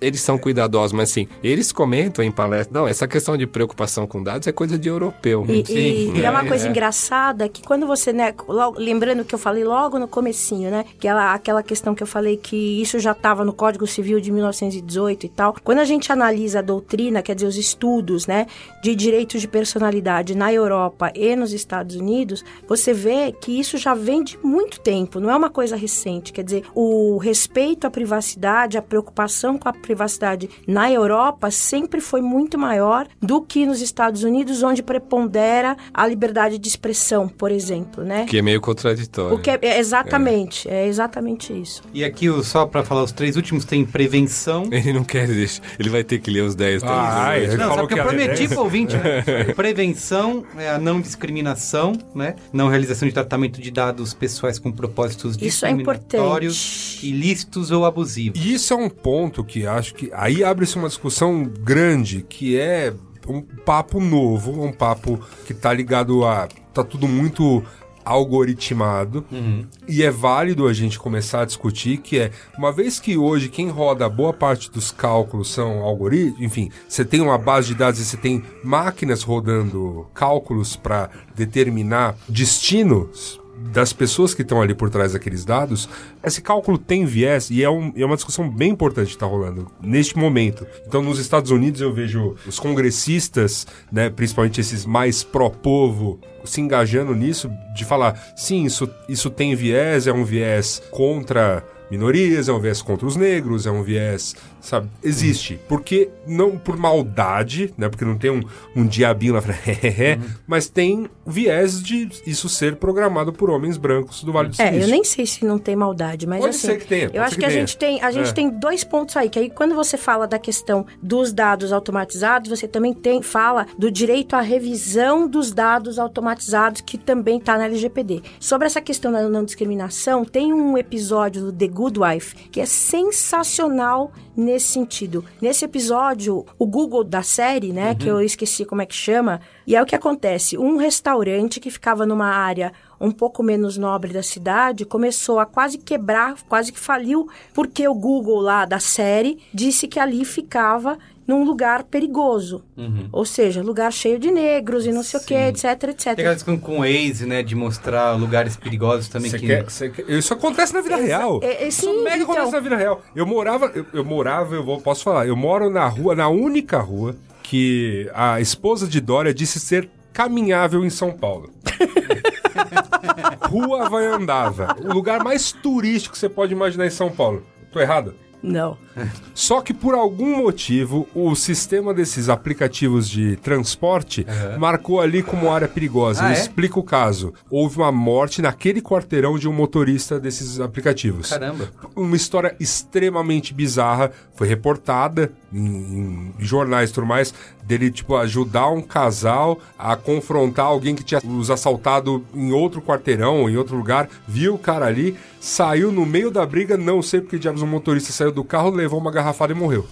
Eles são cuidadosos, mas assim, eles comentam em palestra, não, essa questão de preocupação com dados é coisa de europeu. E, Sim, e- e é, uma é, coisa é. engraçada que quando você, né, logo- lembrando que eu falei logo no comecinho, né, que ela, aquela questão que eu falei que isso já estava no Código Civil de 1918 e tal. Quando a gente analisa a doutrina, quer dizer, os estudos, né, de direitos de personalidade na Europa e nos Estados Unidos, você vê que isso já vem de muito tempo, não é uma coisa recente. Quer dizer, o respeito à privacidade, a preocupação com a privacidade na Europa sempre foi muito maior do que nos Estados Unidos, onde prepondera a liberdade de expressão, por exemplo, né? Que é meio contraditório. O que é, é exatamente, é. exatamente isso. E aqui, só pra falar os três últimos, tem prevenção. Ele não quer deixar. Ele vai ter que ler os 10 Ah, também. ele Não, falou sabe que eu prometi 10? pro ouvinte, né? Prevenção é a não discriminação, né? Não realização de tratamento de dados pessoais com propósitos Isso é discriminatórios, importante. ilícitos ou abusivos. E isso é um ponto que acho que aí abre-se uma discussão grande, que é um papo novo, um papo que tá ligado a. tá tudo muito algoritmado. E é válido a gente começar a discutir que é uma vez que hoje quem roda boa parte dos cálculos são algoritmos, enfim, você tem uma base de dados e você tem máquinas rodando cálculos para determinar destinos das pessoas que estão ali por trás daqueles dados, esse cálculo tem viés e é, um- é uma discussão bem importante que está rolando neste momento. Então, nos Estados Unidos, eu vejo os congressistas, né, principalmente esses mais pró-povo, se engajando nisso, de falar: sim, isso, isso tem viés, é um viés contra minorias, é um viés contra os negros, é um viés, sabe? Existe. Porque não por maldade, né? Porque não tem um, um diabinho lá frente, mas tem viés de isso ser programado por homens brancos do Vale do É, Silício. eu nem sei se não tem maldade, mas Pode assim, ser que tenha, eu acho que que, a gente tem, a gente É. tem dois pontos aí, que aí quando você fala da questão dos dados automatizados, você também tem fala do direito à revisão dos dados automatizados, que também está na LGPD. Sobre essa questão da não discriminação, tem um episódio do The Good Wife que é sensacional nesse sentido. Nesse episódio, o Google da série, né, que eu esqueci como é que chama, e é o que acontece, um restaurante que ficava numa área um pouco menos nobre da cidade começou a quase quebrar, quase que faliu, porque o Google lá da série disse que ali ficava num lugar perigoso. Ou seja, lugar cheio de negros e não sei o que, Sim. etc, etc. Tem aquela discussão com o Waze, né? De mostrar lugares perigosos também. Você que... quer- Isso acontece na vida real. é, é, isso sim, mega então. acontece na vida real. Eu morava, eu, eu morava, eu vou- posso falar, eu moro na rua, na única rua que a esposa de Dória disse ser caminhável em São Paulo. rua vai andava. O lugar mais turístico que você pode imaginar em São Paulo. Tô errado? Não. Só que por algum motivo, o sistema desses aplicativos de transporte marcou ali como área perigosa. Ah, Eu é? explico o caso. Houve uma morte naquele quarteirão de um motorista desses aplicativos. Caramba. Uma história extremamente bizarra. Foi reportada em, em jornais e tudo mais. Dele, tipo, ajudar um casal a confrontar alguém que tinha os assaltado em outro quarteirão, em outro lugar. Viu o cara ali, saiu no meio da briga. Não sei porque diabos o motorista saiu do carro, levou uma garrafada e morreu.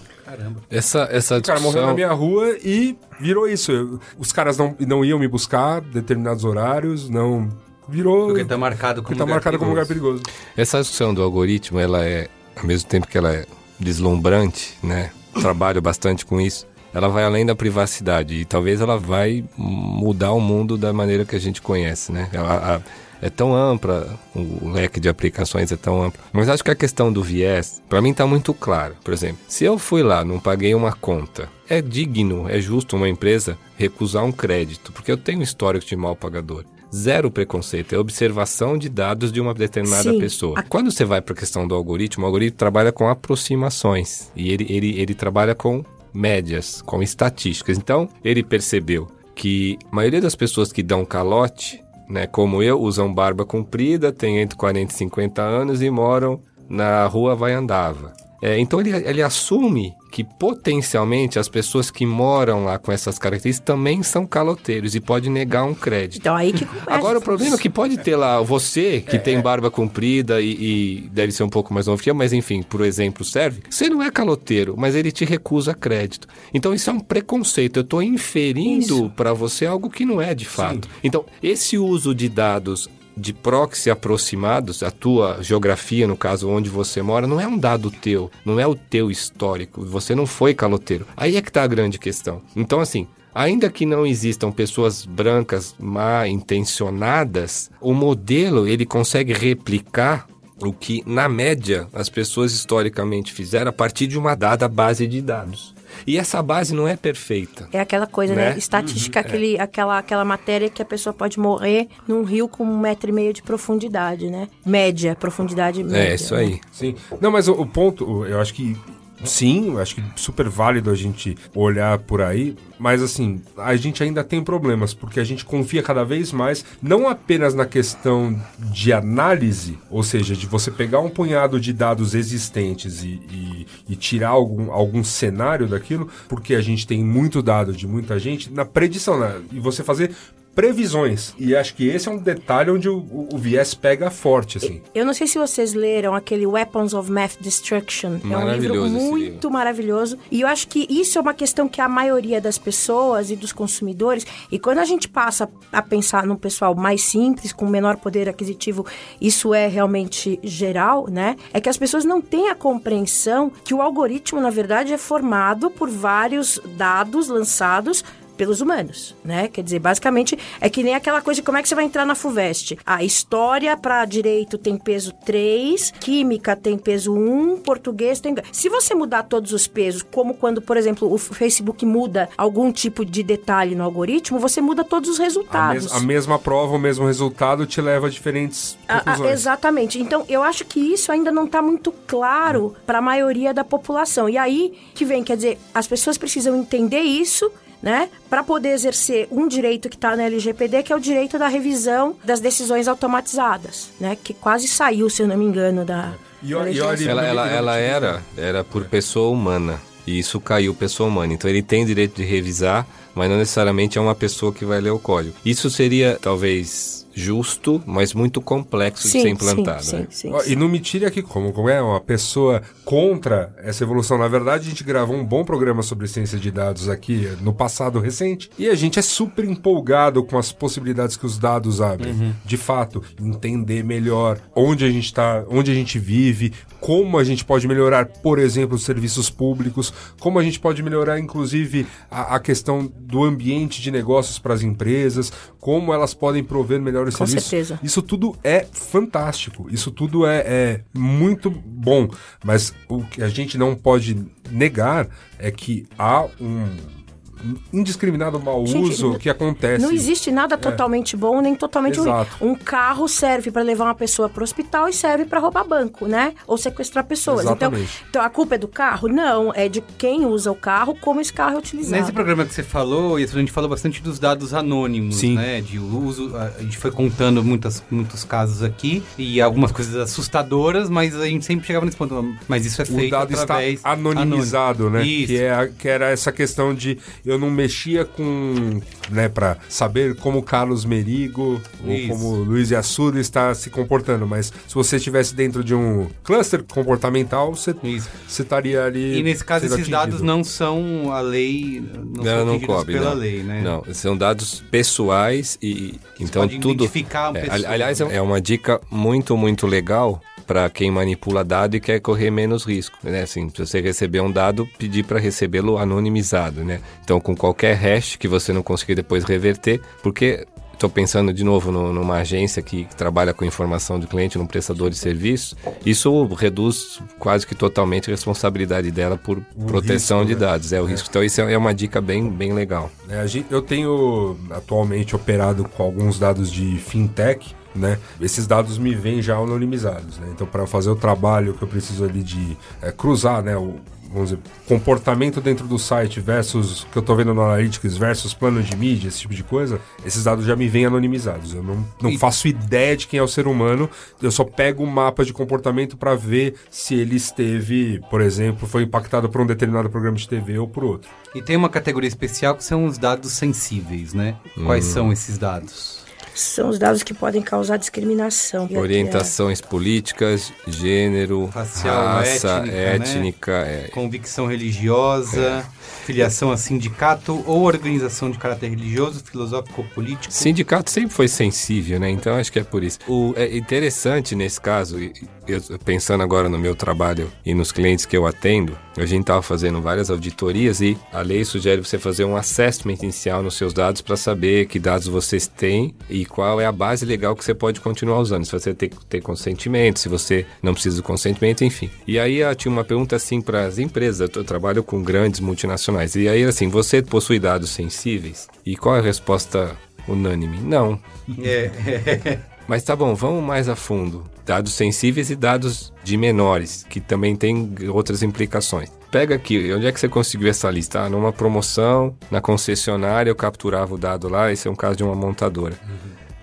Essa, essa O cara morreu na discussão... minha rua e virou isso. Eu- os caras não, não iam me buscar determinados horários, não. Virou. Porque tá marcado como tá lugar marcado como lugar perigoso. perigoso. Essa discussão do algoritmo, ela é, ao mesmo tempo que ela é deslumbrante, né? Trabalho bastante com isso. Ela vai além da privacidade e talvez ela vai mudar o mundo da maneira que a gente conhece, né? Ela- a- é tão ampla, o leque de aplicações é tão amplo. Mas acho que a questão do viés, para mim tá muito claro. Por exemplo, se eu fui lá, não paguei uma conta, é digno, é justo uma empresa recusar um crédito, porque eu tenho histórico de mal pagador. Zero preconceito, é observação de dados de uma determinada Sim. pessoa. Quando você vai para a questão do algoritmo, o algoritmo trabalha com aproximações e ele, ele, ele trabalha com médias, com estatísticas. Então, ele percebeu que a maioria das pessoas que dão calote, né, como eu, usam barba comprida, têm entre 40 e 50 anos e moram na rua Vai Andava. É, então ele, ele assume que potencialmente as pessoas que moram lá com essas características também são caloteiros e pode negar um crédito. Então aí que começa. Agora o problema é que pode ter lá você que tem barba comprida e, e deve ser um pouco mais novo que eu, mas enfim, por exemplo serve. Você não é caloteiro, mas ele te recusa crédito. Então isso é um preconceito. Eu estou inferindo para você algo que não é de fato. Então esse uso de dados de proxy aproximados, a tua geografia, no caso onde você mora, não é um dado teu, não é o teu histórico, você não foi caloteiro. Aí é que está a grande questão. Então, assim, Ainda que não existam pessoas brancas mal intencionadas, o modelo ele consegue replicar o que, na média, as pessoas historicamente fizeram a partir de uma dada base de dados. E essa base não é perfeita. É aquela coisa, né? Né? Estatística, aquele, aquela, aquela matéria que a pessoa pode morrer num rio com um metro e meio de profundidade, né? Média, profundidade média. É isso né? aí. Sim. Não, mas o, o ponto, eu acho que sim, acho que super válido a gente olhar por aí, mas assim, a gente ainda tem problemas, porque a gente confia cada vez mais, não apenas na questão de análise, ou seja, de você pegar um punhado de dados existentes e, e- e tirar algum, algum cenário daquilo, porque a gente tem muito dado de muita gente, na predição, né? e você fazer previsões. E acho que esse é um detalhe onde o, o- o viés pega forte, assim. Eu não sei se vocês leram aquele Weapons of Math Destruction. É um livro muito livro. maravilhoso. E eu acho que isso é uma questão que a maioria das pessoas e dos consumidores, e quando a gente passa a pensar num pessoal mais simples, com menor poder aquisitivo, isso é realmente geral, né? É que as pessoas não têm a compreensão que o algoritmo, na verdade, é formado por vários dados lançados pelos humanos, né? Quer dizer, basicamente é que nem aquela coisa de como é que você vai entrar na FUVEST. A história para direito tem peso 3, química tem peso 1, português tem. Se você mudar todos os pesos, como quando, por exemplo, o Facebook muda algum tipo de detalhe no algoritmo, você muda todos os A, resultados. mes- a mesma prova, o mesmo resultado te leva a diferentes ah, conclusões. exatamente. Então, eu acho que isso ainda não está muito claro para a maioria da população. E aí que vem, quer dizer, as pessoas precisam entender isso, né, para poder exercer um direito que está na LGPD, que é o direito da revisão das decisões automatizadas, né, que quase saiu, se eu não me engano, da. E da olha- e olha- Ela, ela, ela era, era por pessoa humana. E isso caiu pessoa humana. Então ele tem direito de revisar, mas não necessariamente é uma pessoa que vai ler o código. Isso seria talvez justo, mas muito complexo de ser implantado. Sim, né? sim, sim, E não me tire aqui como, como é uma pessoa contra essa evolução. Na verdade, a gente gravou um bom programa sobre ciência de dados aqui no passado recente e a gente é super empolgado com as possibilidades que os dados abrem. De fato, entender melhor onde a gente está, onde a gente vive, como a gente pode melhorar, por exemplo, os serviços públicos, como a gente pode melhorar, inclusive, a, a questão do ambiente de negócios para as empresas, como elas podem prover Com serviços. certeza. Isso tudo é fantástico, isso tudo é, é muito bom, mas o que a gente não pode negar é que há um, indiscriminado mau Gente, uso que acontece. Não existe nada totalmente bom nem totalmente Exato. ruim. Um carro serve para levar uma pessoa para o hospital e serve para roubar banco, né? Ou sequestrar pessoas. Então, então a culpa é do carro? Não, é de quem usa o carro, como esse carro é utilizado. Nesse programa que você falou, a gente falou bastante dos dados anônimos, Sim. né? De uso. A gente foi contando muitas, muitos casos aqui e algumas coisas assustadoras, mas a gente sempre chegava nesse ponto. Mas isso é O feito dado está através anonimizado, né? Isso. Que, é que era essa questão de eu não mexia com, né, para saber como Carlos Merigo ou como Luiz Assuda está se comportando, mas se você estivesse dentro de um cluster comportamental, você, você estaria ali. E nesse caso, esses dados atingido. não são a lei, não, são Não, cobre, pela não. lei, né? Não, são dados pessoais e então tudo. identificar É, pessoa, ali- aliás, né? é uma dica muito, muito legal para quem manipula dado e quer correr menos risco, né? Assim, se você receber um dado, pedir para recebê-lo anonimizado, né? Então, com qualquer hash que você não conseguir depois reverter, porque Estou pensando de novo no- numa agência que, trabalha com informação do cliente, num prestador de serviço. Isso reduz quase que totalmente a responsabilidade dela por proteção risco, de né? dados. É o risco. Então, isso é é uma dica bem, bem legal. É, eu tenho atualmente operado com alguns dados de fintech, né? Esses dados me vêm já anonimizados, né? Então, para fazer o trabalho que eu preciso ali de é, cruzar, né? O, vamos dizer, comportamento dentro do site versus que eu tô vendo no Analytics versus plano de mídia, esse tipo de coisa, esses dados já me vêm anonimizados. Eu não, não E- faço ideia de quem é o ser humano, eu só pego o mapa de comportamento para ver se ele esteve, por exemplo, foi impactado por um determinado programa de TV ou por outro. E tem uma categoria especial que são os dados sensíveis, né? Quais são esses dados? São os dados que podem causar discriminação. É- Orientações políticas, gênero, Racial, raça, étnica, né? étnica, é, Convicção religiosa, filiação a sindicato ou organização de caráter religioso, filosófico ou político. Sindicato sempre foi sensível, né? Então acho que é por isso. O, é interessante nesse caso, eu, pensando agora no meu trabalho e nos clientes que eu atendo, a gente estava fazendo várias auditorias e a lei sugere você fazer um assessment inicial nos seus dados para saber que dados vocês têm e qual é a base legal que você pode continuar usando. Se você tem que ter consentimento, se você não precisa do consentimento, enfim. E aí ah, tinha uma pergunta assim para as empresas. Eu trabalho com grandes multinacionais. E aí assim, você possui dados sensíveis? E qual é a resposta unânime? Não. É, Mas tá bom, vamos mais a fundo. Dados sensíveis e dados de menores, que também tem outras implicações. Pega aqui, onde é que você conseguiu essa lista? Ah, numa promoção, na concessionária, eu capturava o dado lá, esse é um caso de uma montadora.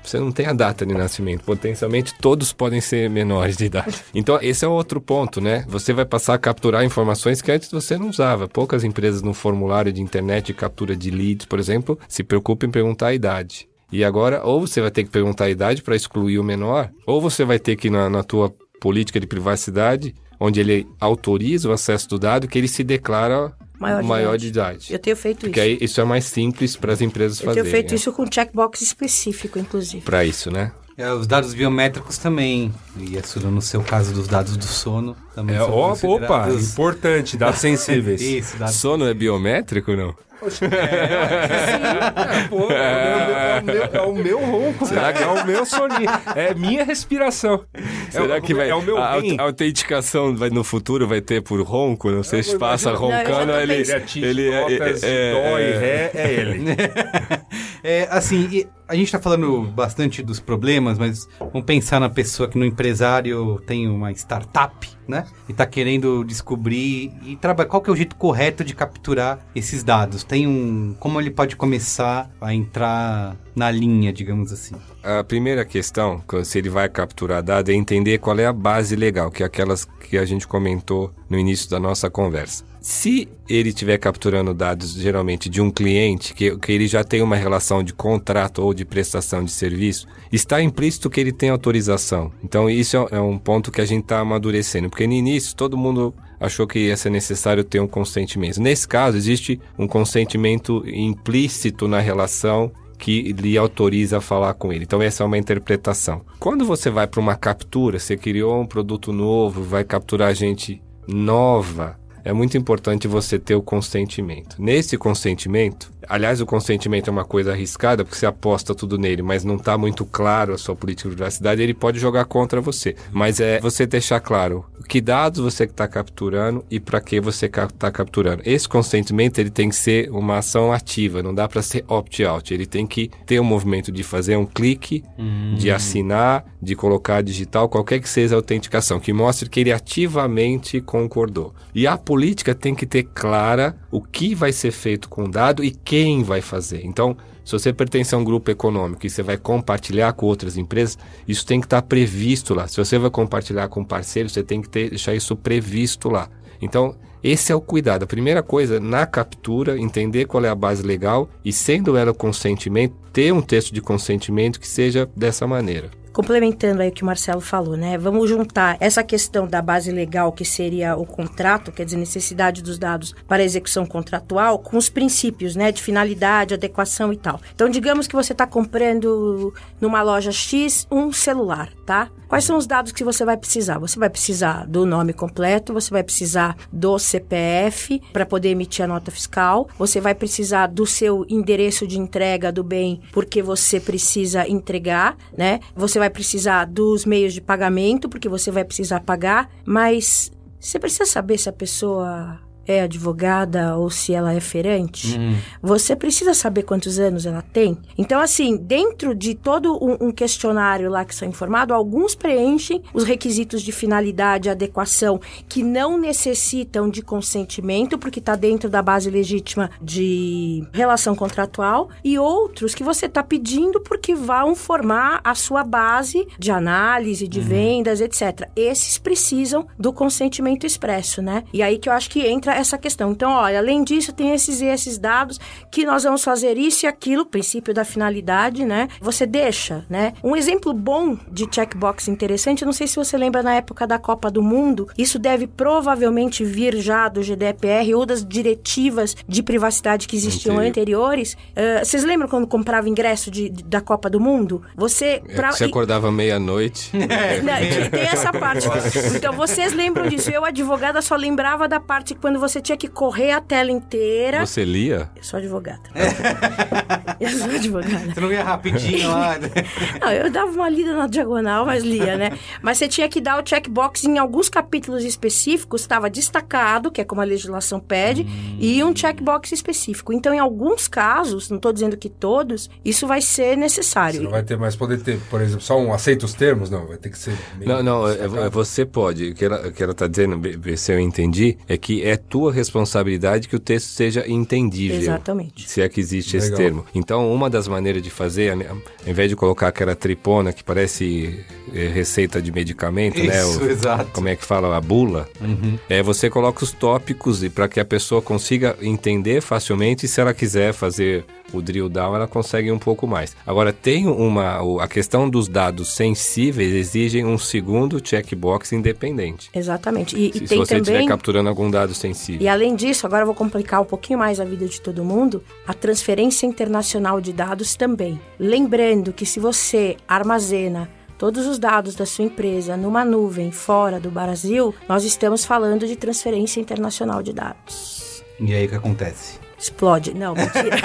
Você não tem a data de nascimento. Potencialmente todos podem ser menores de idade. Então, esse é outro ponto, né? Você vai passar a capturar informações que antes você não usava. Poucas empresas no formulário de internet de captura de leads, por exemplo, se preocupam em perguntar a idade. E agora, ou você vai ter que perguntar a idade para excluir o menor, ou você vai ter que, na, na tua política de privacidade, onde ele autoriza o acesso do dado, que ele se declara Maior maior, de de idade. Eu tenho feito Porque isso. aí isso é mais simples para as empresas Eu fazerem. tenho feito né? isso com checkbox específico, inclusive. Para isso, né? É, os dados biométricos também. E isso no seu caso dos dados do sono também É, são ó, opa, importante, dados sensíveis. Isso, dados Sono é biométrico não? É, pô, é, o meu, é o meu- é o meu ronco, Será cara, que- é o meu soninho, é minha respiração. Será é, o- que vai É o meu a, a autenticação vai, no futuro vai ter por ronco? Não sei se eu passa Não, roncando, ele. Ele atinge ele é- notas, é- dó e é- ré, é ele. É, assim, a gente tá falando bastante dos problemas, mas vamos pensar na pessoa que no empresário tem uma startup, né? E tá querendo descobrir e trabalhar. Qual que é o jeito correto de capturar esses dados? Tem um. Como ele pode começar a entrar na linha, digamos assim? A primeira questão, que se ele vai capturar dado, é entender qual é a base legal, que é aquelas que a gente comentou no início da nossa conversa. Se ele estiver capturando dados, geralmente, de um cliente, que, que ele já tem uma relação de contrato ou de prestação de serviço, está implícito que ele tem autorização. Então, isso é, é um ponto que a gente está amadurecendo, porque no início todo mundo achou que ia ser necessário ter um consentimento. Nesse caso, existe um consentimento implícito na relação que lhe autoriza a falar com ele. Então essa é uma interpretação. Quando você vai para uma captura, você criou um produto novo, vai capturar gente nova, é muito importante você ter o consentimento. Nesse consentimento, aliás, o consentimento é uma coisa arriscada, porque você aposta tudo nele, mas não está muito claro a sua política de privacidade, ele pode jogar contra você. Mas é você deixar claro que dados você está capturando e para que você está capturando. Esse consentimento ele tem que ser uma ação ativa, não dá para ser opt-out. Ele tem que ter o um movimento de fazer um clique, hum. de assinar, de colocar digital, qualquer que seja a autenticação, que mostre que ele ativamente concordou. E a política tem que ter clara o que vai ser feito com o dado e quem vai fazer. Então, se você pertence a um grupo econômico e você vai compartilhar com outras empresas, isso tem que estar previsto lá. Se você vai compartilhar com parceiros, você tem que ter, deixar isso previsto lá. Então, esse é o cuidado. A primeira coisa, na captura, entender qual é a base legal e, sendo ela consentimento, ter um texto de consentimento que seja dessa maneira complementando aí o que o Marcelo falou, né? Vamos juntar essa questão da base legal, que seria o contrato, quer dizer, necessidade dos dados para execução contratual, com os princípios, né? De finalidade, adequação e tal. Então, digamos que você está comprando numa loja X um celular, tá? Quais são os dados que você vai precisar? Você vai precisar do nome completo, você vai precisar do CPF para poder emitir a nota fiscal, você vai precisar do seu endereço de entrega do bem, porque você precisa entregar, né? Você vai precisar dos meios de pagamento, porque você vai precisar pagar, mas você precisa saber se a pessoa é advogada ou se ela é ferente, uhum. você precisa saber quantos anos ela tem. Então, assim, dentro de todo um, um, questionário lá que são informados, alguns preenchem os requisitos de finalidade, adequação, que não necessitam de consentimento, porque está dentro da base legítima de relação contratual, e outros que você está pedindo porque vão formar a sua base de análise, de uhum. vendas, etc. Esses precisam do consentimento expresso, né? E aí que eu acho que entra essa questão. Então, olha, além disso, tem esses e esses dados que nós vamos fazer isso e aquilo, princípio da finalidade, né? Você deixa, né? Um exemplo bom de checkbox interessante, não sei se você lembra na época da Copa do Mundo, isso deve provavelmente vir já do GDPR ou das diretivas de privacidade que existiam Entendi. anteriores. Uh, vocês lembram quando comprava ingresso de, de, da Copa do Mundo? Você... É pra... Você acordava meia-noite. É, tem essa parte. Então, vocês lembram disso. Eu, advogada, só lembrava da parte quando você tinha que correr a tela inteira. Você lia? Eu sou advogada. eu sou advogada. Você não ia rapidinho lá? Né? não, eu dava uma lida na diagonal, mas lia, né? Mas você tinha que dar o checkbox em alguns capítulos específicos, estava destacado, que é como a legislação pede, hum. e um checkbox específico. Então, em alguns casos, não estou dizendo que todos, isso vai ser necessário. Você não vai ter mais poder ter, por exemplo, só um aceita os termos? Não, vai ter que ser. Não, não, é, é, você pode. O que ela está dizendo, se eu entendi, é que é tua responsabilidade que o texto seja entendível. Exatamente. Se é que existe Legal. esse termo. Então, uma das maneiras de fazer, ao invés de colocar aquela tripona que parece é, receita de medicamento, Isso, né? O, exato. Como é que fala? A bula. Uhum. É, você coloca os tópicos e para que a pessoa consiga entender facilmente e se ela quiser fazer o drill down, ela consegue um pouco mais. Agora, tem uma. A questão dos dados sensíveis exigem um segundo checkbox independente. Exatamente. E, se, e se você também... estiver capturando algum dado sensível. E além disso, agora eu vou complicar um pouquinho mais a vida de todo mundo, a transferência internacional de dados também. Lembrando que se você armazena todos os dados da sua empresa numa nuvem fora do Brasil, nós estamos falando de transferência internacional de dados. E aí o que acontece? Explode. Não, mentira.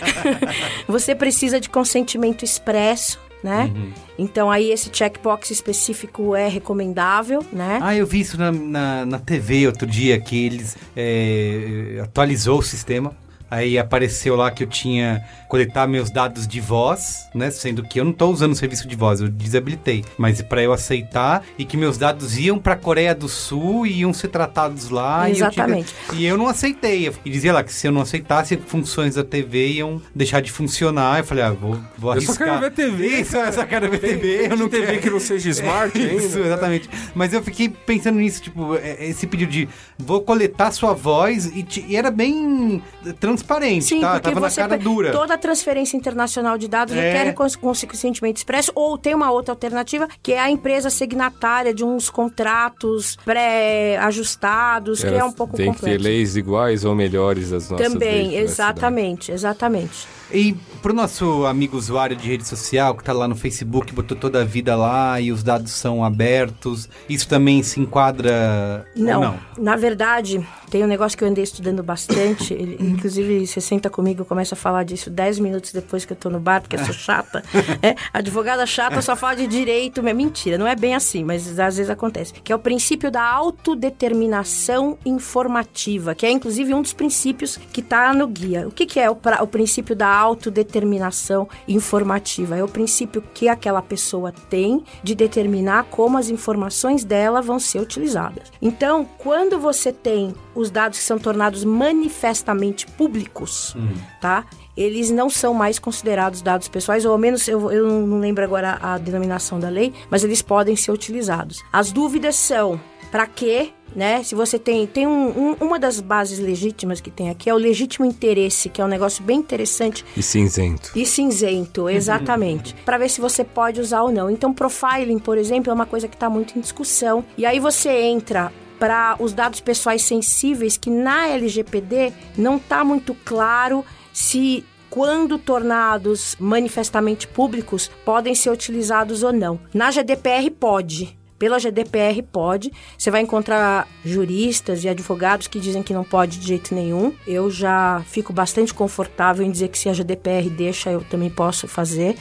você precisa de consentimento expresso, né? Uhum. Então aí esse checkbox específico é recomendável, né? Ah, eu vi isso na, na, na TV outro dia, que eles é, atualizou o sistema. Aí apareceu lá que eu tinha coletar meus dados de voz, né? Sendo que eu não estou usando o serviço de voz, eu desabilitei. Mas para eu aceitar e que meus dados iam para a Coreia do Sul e iam ser tratados lá. Exatamente. E eu, tive... e eu não aceitei. E dizia lá que se eu não aceitasse, funções da TV iam deixar de funcionar. Eu falei, ah, vou, vou arriscar. Eu só quero ver TV. Isso, eu só quero ver TV. Eu não TV quero... que não seja smart ainda. Isso, exatamente. Mas eu fiquei pensando nisso, tipo, é, esse pedido de vou coletar sua voz e, te... e era bem transparente, Sim, tá? porque Tava na cara dura. toda transferência internacional de dados É. requer cons- consequentemente expresso ou tem uma outra alternativa que é a empresa signatária de uns contratos pré-ajustados, que é um pouco Tem que complexo. ter leis iguais ou melhores às nossas Também, privacidade. exatamente, exatamente. E pro nosso amigo usuário de rede social que tá lá no Facebook, botou toda a vida lá e os dados são abertos, isso também se enquadra Não, não? na verdade, tem um negócio que eu andei estudando bastante. ele- inclusive, você senta comigo e começa a falar disso 10 minutos depois que eu tô no bar, porque eu sou chata. é, advogada chata só fala de direito. É mentira, não é bem assim, mas às vezes acontece. Que é o princípio da autodeterminação informativa, que é inclusive um dos princípios que tá no guia. O que, que é o, pra- o princípio da autodeterminação informativa? É o princípio que aquela pessoa tem de determinar como as informações dela vão ser utilizadas. Então, quando você tem os dados que são tornados manifestamente públicos, tá? Eles não são mais considerados dados pessoais, ou ao menos eu, eu não lembro agora a denominação da lei, mas eles podem ser utilizados. As dúvidas são para quê? Né? Se você tem, tem um- um- uma das bases legítimas que tem aqui é o legítimo interesse, que é um negócio bem interessante E cinzento. e cinzento, exatamente. Para ver se você pode usar ou não. Então, profiling, por exemplo, é uma coisa que está muito em discussão. E aí você entra para os dados pessoais sensíveis, que na LGPD não está muito claro se quando tornados manifestamente públicos podem ser utilizados ou não. Na GDPR pode. Pela GDPR pode. Você vai encontrar juristas e advogados que dizem que não pode de jeito nenhum. Eu já fico bastante confortável em dizer que se a GDPR deixa, eu também posso fazer.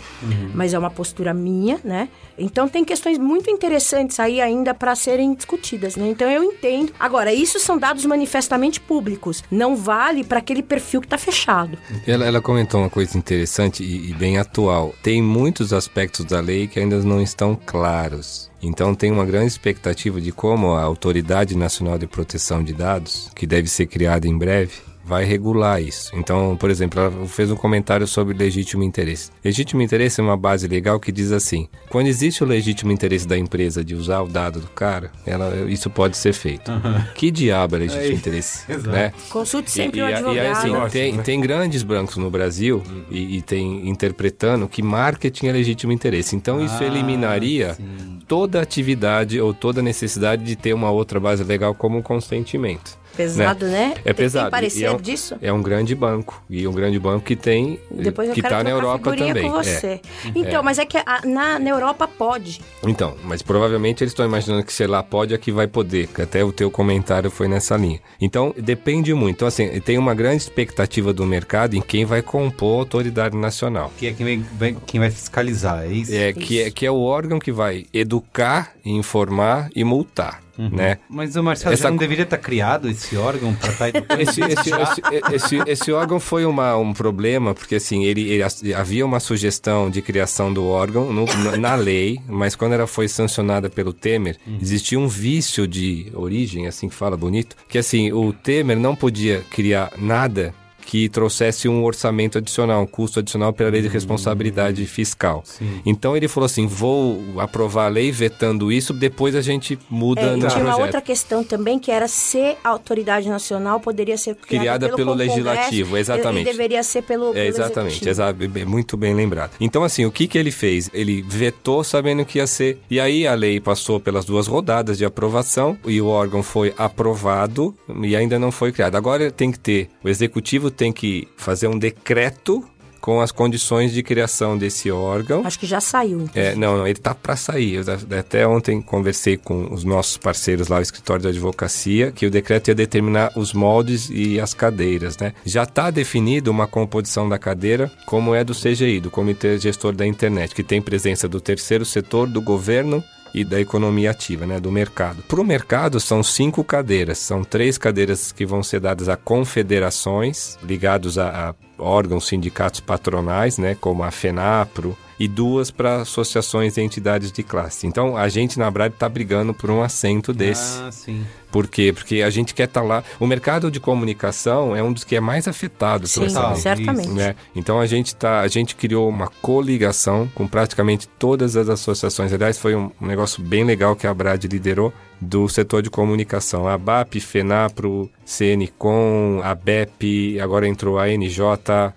Mas é uma postura minha, né? Então tem questões muito interessantes aí ainda para serem discutidas, né? Então eu entendo. Agora, isso são dados manifestamente públicos. Não vale para aquele perfil que está fechado. Ela, ela comentou uma coisa interessante e, e bem atual. Tem muitos aspectos da lei que ainda não estão claros. Então tem uma grande expectativa de como a Autoridade Nacional de Proteção de Dados, que deve ser criada em breve, vai regular isso. Então, por exemplo, ela fez um comentário sobre legítimo interesse. Legítimo interesse é uma base legal que diz assim: quando existe o legítimo interesse da empresa de usar o dado do cara, ela, isso pode ser feito. Que diabo é legítimo É, interesse? exato. Né? Consulte sempre e, o e, advogado. e aí, assim, tem, né? tem grandes brancos no Brasil e, e tem interpretando que marketing é legítimo interesse. Então isso Ah, eliminaria sim. toda atividade ou toda necessidade de ter uma outra base legal como um consentimento. Pesado, né? É Tem- pesado. Tem parecer E é um, disso? É um grande banco. E um grande banco que tem. Depois eu que quero tá na Europa também. com É. você. Então, mas é que a- na, na Europa pode. Então, mas provavelmente eles estão imaginando que se lá pode, aqui vai poder. que Até o teu comentário foi nessa linha. Então, depende muito. Então, assim, tem uma grande expectativa do mercado em quem vai compor a autoridade nacional. Que é quem vai, quem vai fiscalizar, é isso? É, que, é, que é o órgão que vai educar, informar e multar, né? Mas o Marcelo Essa já não deveria estar criado esse órgão para estar? Esse, esse, esse, esse, esse órgão foi uma, um problema, porque assim, ele, ele- havia uma sugestão de criação do órgão no- na- lei, mas quando ela foi sancionada pelo Temer, existia um vício de origem, assim que fala bonito, que assim, o Temer não podia criar nada que trouxesse um orçamento adicional, um custo adicional pela lei de responsabilidade fiscal. Então ele falou assim: vou aprovar a lei vetando isso, depois a gente muda É, no tinha uma projeto. outra questão também, que era se a autoridade nacional poderia ser criada, Criada pelo Congresso, legislativo, exatamente. E deveria ser pelo, É, pelo exatamente, executivo. exa- é muito bem lembrado. Então, assim, o que, que ele fez? Ele vetou sabendo que ia ser. E aí a lei passou pelas duas rodadas de aprovação e o órgão foi aprovado e ainda não foi criado. Agora tem que ter, o executivo tem que fazer um decreto com as condições de criação desse órgão. Acho que já saiu. inclusive. É, não, não, ele tá para sair. Eu até ontem conversei com os nossos parceiros lá, o escritório de advocacia, que o decreto ia determinar os moldes e as cadeiras, né? Já está definido uma composição da cadeira, como é do CGI, do Comitê Gestor da Internet, que tem presença do terceiro setor, do governo e da economia ativa, né, do mercado. Para o mercado são cinco cadeiras, são três cadeiras que vão ser dadas a confederações ligados a, a órgãos, sindicatos patronais, né, como a FENAPRO, e duas para associações e entidades de classe. Então a gente na Brad está brigando por um assento desse. Ah, sim. Por quê? Porque a gente quer estar lá. O mercado de comunicação é um dos que é mais afetado Sim, essa lei. certamente. né? Então a gente tá, a gente criou uma coligação com praticamente todas as associações. Aliás, foi um, um negócio bem legal que a Brad liderou do setor de comunicação. A BAP, FENAPRO, CNCOM, a BEP, agora entrou a NJ,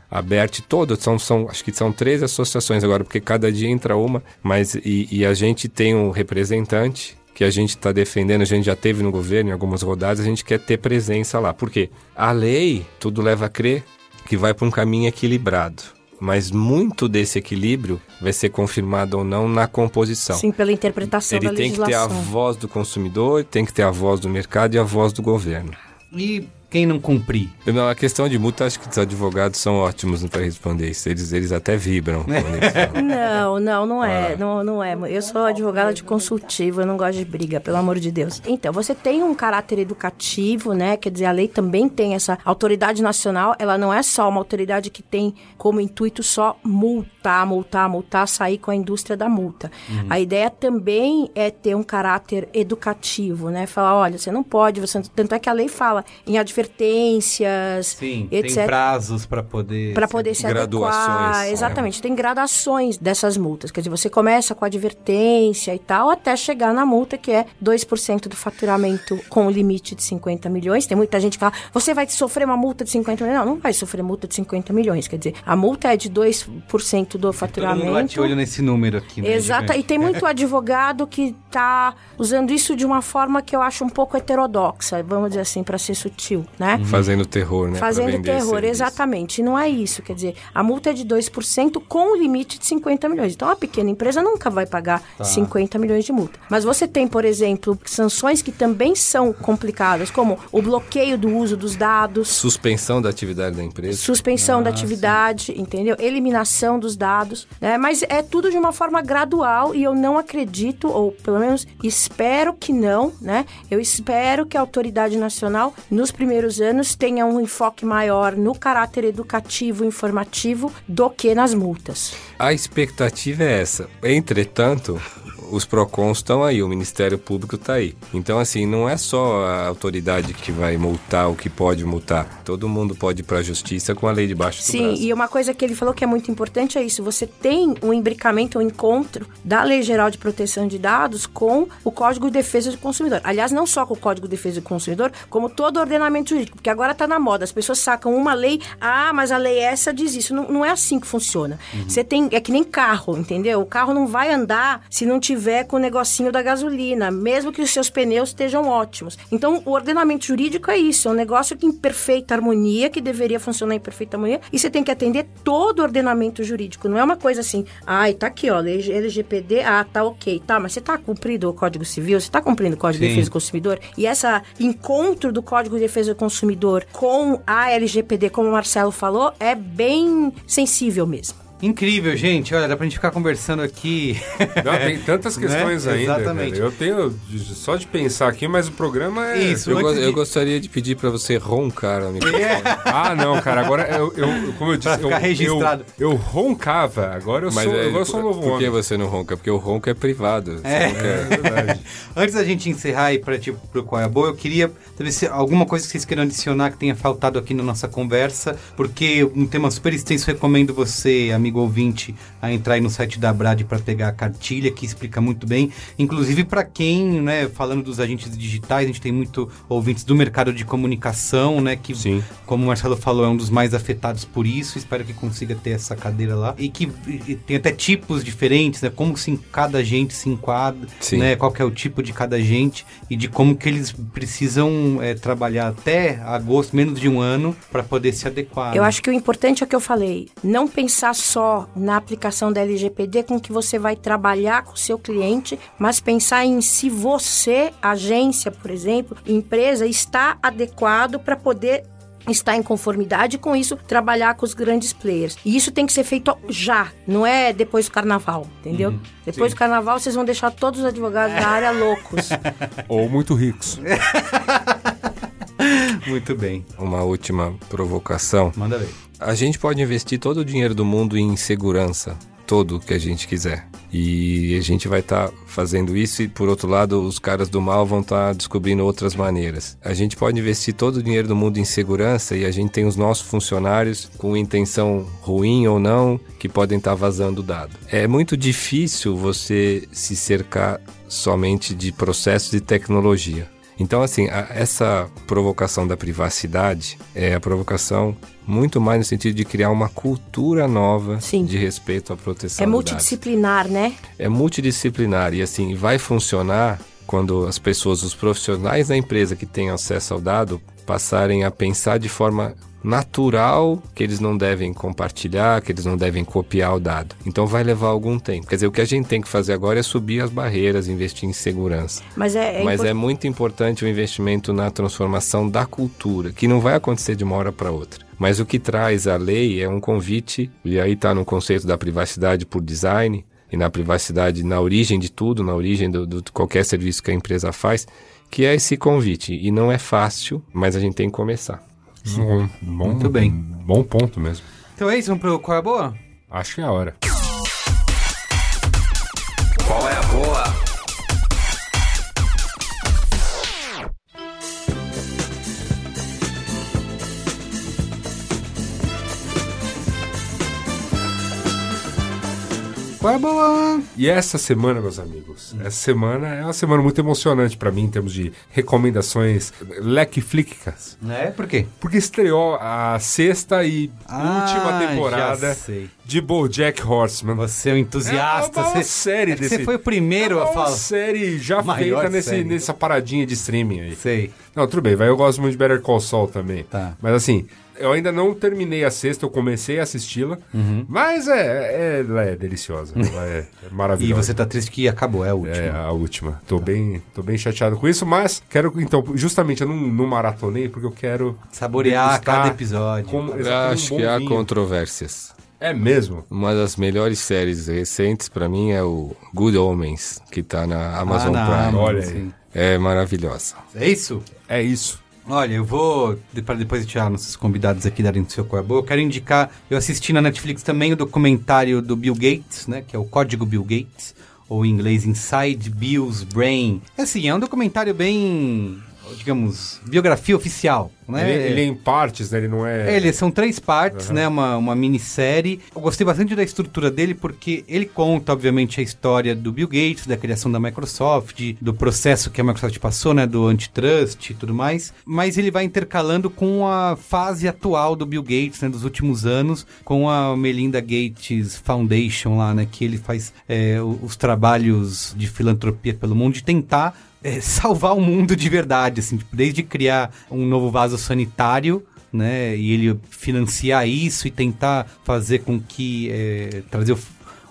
a BERT, todos são, são acho que são três associações agora, porque cada dia entra uma, mas e, e a gente tem um representante que a gente está defendendo, a gente já teve no governo em algumas rodadas, a gente quer ter presença lá. Por quê? A lei, tudo leva a crer que vai para um caminho equilibrado. Mas muito desse equilíbrio vai ser confirmado ou não na composição. Sim, pela interpretação Ele da tem que ter a legislação. voz do consumidor, tem que ter a voz do mercado e a voz do governo. E quem não cumprir? Não, a questão de multa, acho que os advogados são ótimos para responder isso. Eles, eles até vibram. falam. Não, não, não é, Ah. não, não é. Eu sou advogada de consultivo, eu não gosto de briga, pelo amor de Deus. Então, você tem um caráter educativo, né? Quer dizer, a lei também tem essa autoridade nacional, ela não é só uma autoridade que tem como intuito só multar, multar, multar, sair com a indústria da multa. A ideia também é ter um caráter educativo, né? Falar, olha, você não pode, você tanto é que a lei fala em advertências, Sim, etc tem prazos para poder... para poder se Graduações, adequar. né? Exatamente, tem gradações dessas multas. Quer dizer, você começa com advertência e tal, até chegar na multa que é 2% do faturamento com o limite de 50 milhões. Tem muita gente que fala, você vai sofrer uma multa de 50 milhões. Não, não vai sofrer multa de 50 milhões. Quer dizer, a multa é de 2% do Todo mundo faturamento. bate olho nesse número aqui, né? Exato, e tem muito advogado que tá usando isso de uma forma que eu acho um pouco heterodoxa, vamos dizer assim, para ser sutil, né? Fazendo terror, né? Fazendo terror, exatamente. E não é isso. Quer dizer, a multa é de 2% com o limite de 50 milhões. Então, a pequena empresa nunca vai pagar Tá. 50 milhões de multa. Mas você tem, por exemplo, sanções que também são complicadas, como o bloqueio do uso dos dados. Suspensão da atividade da empresa. Suspensão da atividade, entendeu? Eliminação dos dados, né? Mas é tudo de uma forma gradual e eu não acredito, ou pelo menos espero que não, né? Eu espero que a autoridade nacional, nos primeiros anos, tenha um enfoque maior no caráter educativo, informativo, do que nas multas. A expectativa é essa. Entretanto, os PROCONs estão aí, o Ministério Público está aí. Então, assim, não é só a autoridade que vai multar o que pode multar. Todo mundo pode ir para a justiça com a lei debaixo do Sim, braço. e uma coisa que ele falou que é muito importante é isso. Você tem um imbricamento, um encontro da Lei Geral de Proteção de Dados com o Código de Defesa do Consumidor. Aliás, não só com o Código de Defesa do Consumidor, como todo o ordenamento jurídico, porque agora está na moda. As pessoas sacam uma lei, ah, mas a lei essa diz isso. Não, não é assim que funciona. Você tem, é que nem carro, entendeu? O carro não vai andar se não tiver com o negocinho da gasolina, mesmo que os seus pneus estejam ótimos. Então, o ordenamento jurídico é isso, é um negócio que em perfeita harmonia, que deveria funcionar em perfeita harmonia, e você tem que atender todo o ordenamento jurídico. Não é uma coisa assim, ai, tá aqui, ó, LGPD, ah, tá ok, tá, mas você tá cumprindo o Código Civil, você tá cumprindo o Código de Sim. Defesa do Consumidor, e essa encontro do Código de Defesa do Consumidor com a LGPD, como o Marcelo falou, é bem sensível mesmo. Incrível, gente. Olha, dá pra gente ficar conversando aqui. Não, tem tantas Né? questões ainda. Exatamente. velho. Eu tenho de- só de pensar aqui, mas o programa é. Isso. Eu, go- antes eu de- gostaria de pedir para você roncar, amigo. Ah, não, cara. Agora eu, eu como eu disse, Pra ficar eu, registrado. Eu, eu roncava. Agora eu Mas sou, é, agora eu sou um novo por que homem. você não ronca? Porque o ronco é privado. É. É verdade. Antes da gente encerrar e para tipo, pro qual é a boa, eu queria saber se alguma coisa que vocês queiram adicionar que tenha faltado aqui na nossa conversa, porque um tema super extenso, recomendo você, amigo ouvinte, a entrar aí no site da Brad para pegar a cartilha que explica muito bem, inclusive para quem, né, falando dos agentes digitais, a gente tem muito ouvintes do mercado de comunicação, né, que Sim. como o Marcelo falou, é um dos mais afetados por isso. Espero que consiga ter essa cadeira lá. E que e tem até tipos diferentes, né? Como se cada agente se enquadra, Sim. né? Qual que é o tipo de cada agente e de como que eles precisam é, trabalhar até agosto, menos de um ano, para poder se adequar. Eu né? acho que o importante é o que eu falei. Não pensar só na aplicação da LGPD com que você vai trabalhar com o seu cliente, mas pensar em se você, agência, por exemplo, empresa, está adequado para poder estar em conformidade com isso, trabalhar com os grandes players. E isso tem que ser feito já, não é depois do carnaval, entendeu? depois sim. do carnaval vocês vão deixar todos os advogados da área loucos. Ou muito ricos. Muito bem. Uma última provocação. Manda ver. A gente pode investir todo o dinheiro do mundo em segurança. todo que a gente quiser. E a gente vai estar tá fazendo isso e, por outro lado, os caras do mal vão estar tá descobrindo outras maneiras. A gente pode investir todo o dinheiro do mundo em segurança e a gente tem os nossos funcionários com intenção ruim ou não que podem estar tá vazando dado. É muito difícil você se cercar somente de processos de tecnologia. Então, assim, a, essa provocação da privacidade é a provocação muito mais no sentido de criar uma cultura nova Sim. de respeito à proteção. É multidisciplinar, né? É multidisciplinar e assim vai funcionar quando as pessoas, os profissionais da empresa que têm acesso ao dado passarem a pensar de forma natural que eles não devem compartilhar, que eles não devem copiar o dado. Então vai levar algum tempo. Quer dizer, o que a gente tem que fazer agora é subir as barreiras, investir em segurança. Mas é, é, Mas é muito importante o investimento na transformação da cultura, que não vai acontecer de uma hora para outra. Mas o que traz a lei é um convite, e aí está no conceito da privacidade por design, e na privacidade na origem de tudo, na origem do, do qualquer serviço que a empresa faz, que é esse convite. E não é fácil, mas a gente tem que começar. Bom, bom, Muito bem. Bom ponto mesmo. Então é isso, vamos pro Qual é a Boa? Acho que é a hora. Qual é? E essa semana, meus amigos, essa semana é uma semana muito emocionante para mim em termos de recomendações lequiflíquicas. É, por quê? Porque estreou a sexta e última Ah, temporada já sei. de BoJack Horseman. Você é um entusiasta. É uma você, série é desse- Você foi o primeiro é a uma falar. série já Maior feita nesse, série. nessa paradinha de streaming aí. Sei. Não, tudo bem, vai, eu gosto muito de Better Call Saul também. Tá. Mas assim, eu ainda não terminei a sexta, eu comecei a assisti-la, Uhum. mas é, é, ela é deliciosa, ela é, é E maravilhosa. você tá triste que acabou, é a última. É a última. Tô, bem, tô bem chateado com isso, mas quero, então, justamente eu não, não maratonei porque eu quero Saborear cada episódio. como- acho um que há vinho. controvérsias. É mesmo? Uma das melhores séries recentes para mim é o Good Omens, que tá na Amazon Ah, na Prime. Olha aí. É maravilhosa. É isso? É isso. Olha, eu vou, para depois tirar nossos convidados aqui darem seu é a boa, eu quero indicar, eu assisti na Netflix também o documentário do Bill Gates, né, que é o Código Bill Gates, ou em inglês Inside Bill's Brain. Assim, é um documentário bem, digamos, biografia oficial, né? Ele, ele é em partes, né? Ele não é. Ele, são três partes, né? Uma, uma minissérie. Eu gostei bastante da estrutura dele porque ele conta, obviamente, a história do Bill Gates, da criação da Microsoft, do processo que a Microsoft passou, né? Do antitrust e tudo mais. Mas ele vai intercalando com a fase atual do Bill Gates, né? Dos últimos anos, com a Melinda Gates Foundation lá, né? Que ele faz é, os trabalhos de filantropia pelo mundo, de tentar é, salvar o mundo de verdade, assim, tipo, desde criar um novo vaso sanitário, né, e ele financiar isso e tentar fazer com que é, trazer o,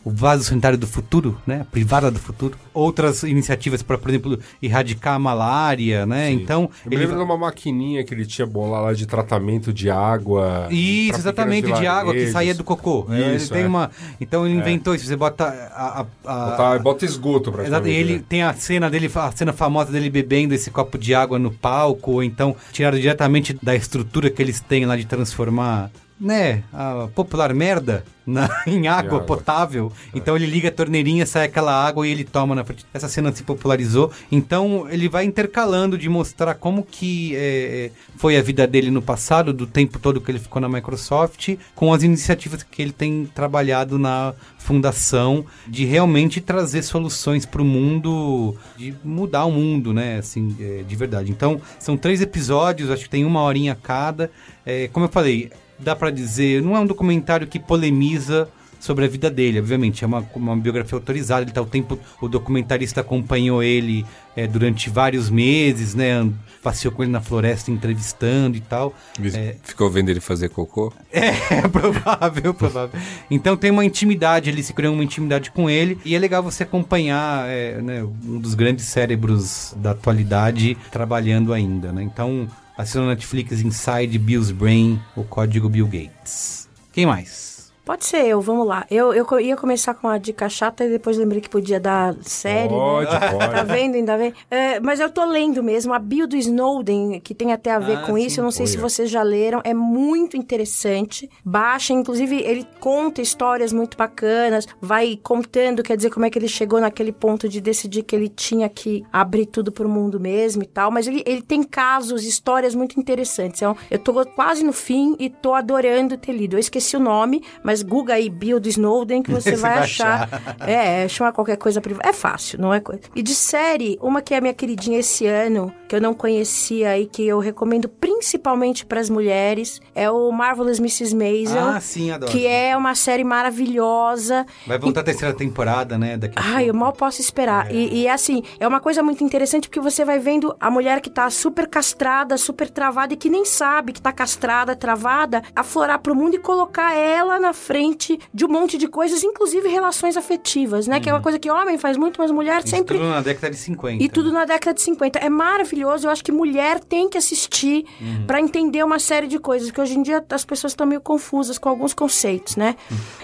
o vaso sanitário do futuro, né, a privada do futuro, outras iniciativas para, por exemplo, erradicar a malária, né, então Eu ele lembro de uma maquininha que ele tinha lá de tratamento de água. Isso, exatamente, de água que saía do cocô. É, Isso, ele tem é. uma, então ele inventou isso. Você bota a, a- a- Botar- bota esgoto pra Exato, ele tem a cena dele, a cena famosa dele bebendo esse copo de água no palco, ou então tirado diretamente da estrutura que eles têm lá de transformar, né, a popular merda na- em água água. potável. Então ele liga a torneirinha, sai aquela água e ele toma na frente. Essa cena se popularizou. Então ele vai intercalando de mostrar como que é, foi a vida dele no passado, do tempo todo que ele ficou na Microsoft, com as iniciativas que ele tem trabalhado na fundação de realmente trazer soluções para o mundo, de mudar o mundo, né? Assim, é, de verdade. Então, são três episódios, acho que tem uma horinha cada. É, como eu falei, dá para dizer, não é um documentário que polemiza sobre a vida dele, obviamente, é uma, uma biografia autorizada, ele tá o tempo, o documentarista acompanhou ele é, durante vários meses, né, passeou com ele na floresta entrevistando e tal, É, Ficou vendo ele fazer cocô? é provável, provável. Então tem uma intimidade, ele se criou uma intimidade com ele e é legal você acompanhar é, né, um dos grandes cérebros da atualidade trabalhando ainda, né? Então assina na Netflix Inside Bill's Brain, o código Bill Gates. Quem mais? Pode ser eu, vamos lá. Eu, eu ia começar com a dica chata e depois lembrei que podia dar série. Pode, né? pode. Tá vendo, ainda bem? É, mas eu tô lendo mesmo a bio do Snowden, que tem até a ver Ah, com sim. isso. Eu não sei se Olha. vocês já leram. É muito interessante. Baixa, inclusive, ele conta histórias muito bacanas, vai contando, quer dizer, como é que ele chegou naquele ponto de decidir que ele tinha que abrir tudo pro mundo mesmo e tal. Mas ele, ele tem casos, histórias muito interessantes. Então, eu tô quase no fim e tô adorando ter lido. Eu esqueci o nome, mas Google aí, bio do Snowden, que você Você vai vai achar. É, chama qualquer coisa privada. É fácil, não é coisa. E de série, uma que é a minha queridinha esse ano, que eu não conhecia e que eu recomendo principalmente para as mulheres, é o Marvelous Mrs. Maisel. Ah, sim, adoro. Que é uma série maravilhosa. Vai voltar a terceira temporada, né? Daqui Ai, eu pouco. mal posso esperar. E, e, assim, é uma coisa muito interessante porque você vai vendo a mulher que tá super castrada, super travada e que nem sabe que tá castrada, travada, aflorar pro mundo e colocar ela na frente de um monte de coisas, inclusive relações afetivas, né? Que é uma coisa que homem faz muito, mas mulher Isso sempre. tudo na década de 50. E tudo na década de 50. É maravilhoso. Eu acho que mulher tem que assistir pra entender uma série de coisas. Que hoje em dia as pessoas estão meio confusas com alguns conceitos, né?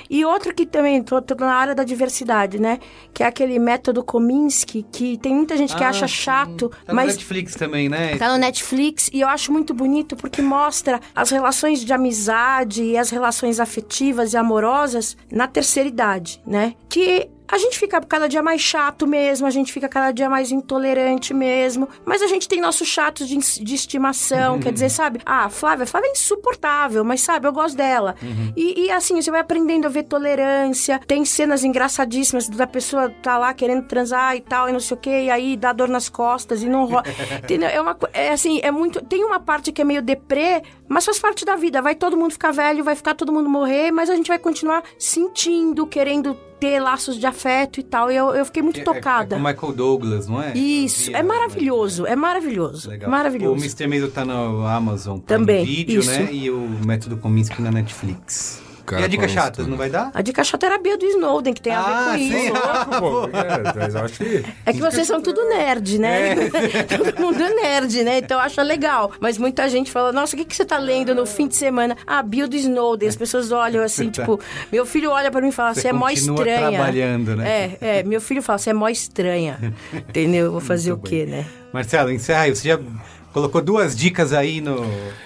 E outro que também, tô, tô na área da diversidade, né? Que é aquele método Kominsky, que tem muita gente que Ah, acha sim. chato, Tá no mas Netflix também, né? Tá no Netflix e eu acho muito bonito porque mostra as relações de amizade e as relações afetivas e amorosas na terceira idade, né? Que a gente fica cada dia mais chato mesmo, a gente fica cada dia mais intolerante mesmo, mas a gente tem nossos chatos de, de estimação, quer dizer, sabe? Ah, Flávia, Flávia é insuportável, mas sabe, eu gosto dela. E, e, assim, você vai aprendendo a ver tolerância, tem cenas engraçadíssimas da pessoa tá lá querendo transar e tal, e não sei o que, e aí dá dor nas costas e não rola. Entendeu? É uma é assim, é muito. Tem uma parte que é meio deprê, mas faz parte da vida. Vai todo mundo ficar velho, vai ficar todo mundo morrer, mas a gente vai continuar sentindo, querendo ter laços de afeto e tal. E eu, eu fiquei muito É- tocada. É, com Michael Douglas, não é? Isso, é vi, maravilhoso, é maravilhoso. Legal. Maravilhoso. O Mr. Maisel tá no Amazon Prime Também, Video, isso. né? E o Método Kominsky na Netflix. Cara, e a dica chata, não vai dar? A dica chata era a Bia do Snowden, que tem a ver Ah, com sim. isso. Pô, é, mas eu acho que. É que vocês são tudo nerd, né? Todo mundo é nerd, né? Então acha legal. Mas muita gente fala, nossa, o que, que você tá lendo no fim de semana? Ah, Bio do Snowden. As pessoas olham assim, tipo... Meu filho olha pra mim e fala, você é mó continua estranha. trabalhando, né? É, é. Meu filho fala, você é mó estranha. Entendeu? Eu Vou fazer o quê, né? Marcelo, encerra aí. Você já colocou duas dicas aí no...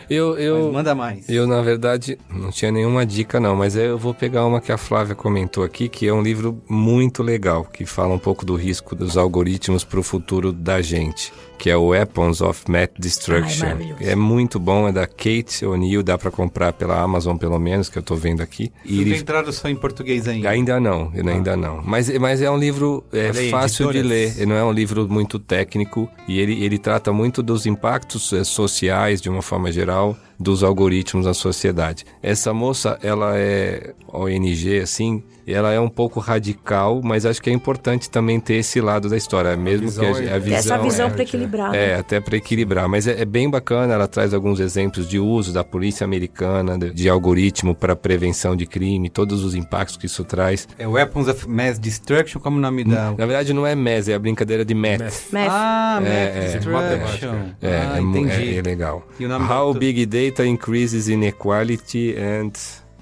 Eu, Mas eu, manda mais. eu, na verdade, não tinha nenhuma dica, não, mas eu vou pegar uma que a Flávia comentou aqui, que é um livro muito legal, que fala um pouco do risco dos algoritmos para o futuro da gente, que é o Weapons of Math Destruction. É muito bom, é da Kate O'Neill, dá para comprar pela Amazon, pelo menos, que eu tô vendo aqui. E tem ele tradução em português ainda. Ainda não, ainda não. Mas, mas é um livro é, aí, fácil de ler, não é um livro muito técnico e ele, ele trata muito dos impactos eh, sociais, de uma forma geral, dos algoritmos na sociedade. Essa moça, ela é ONG, assim, ela é um pouco radical, mas acho que é importante também ter esse lado da história, mesmo visão que a, é- a Ter visão... Ter essa visão é, pra equilibrar. é, né? até para equilibrar. Mas é, é bem bacana, ela traz alguns exemplos de uso da polícia americana, de, de algoritmo para prevenção de crime, todos os impactos que isso traz. É Weapons of Mass Destruction, como o nome da... Na verdade, não é MES, é a brincadeira de MET. Math. Ah, Mass É, é, Destruction. É, ah, é, entendi. é- é legal. E o nome How Big Data Increases Inequality and...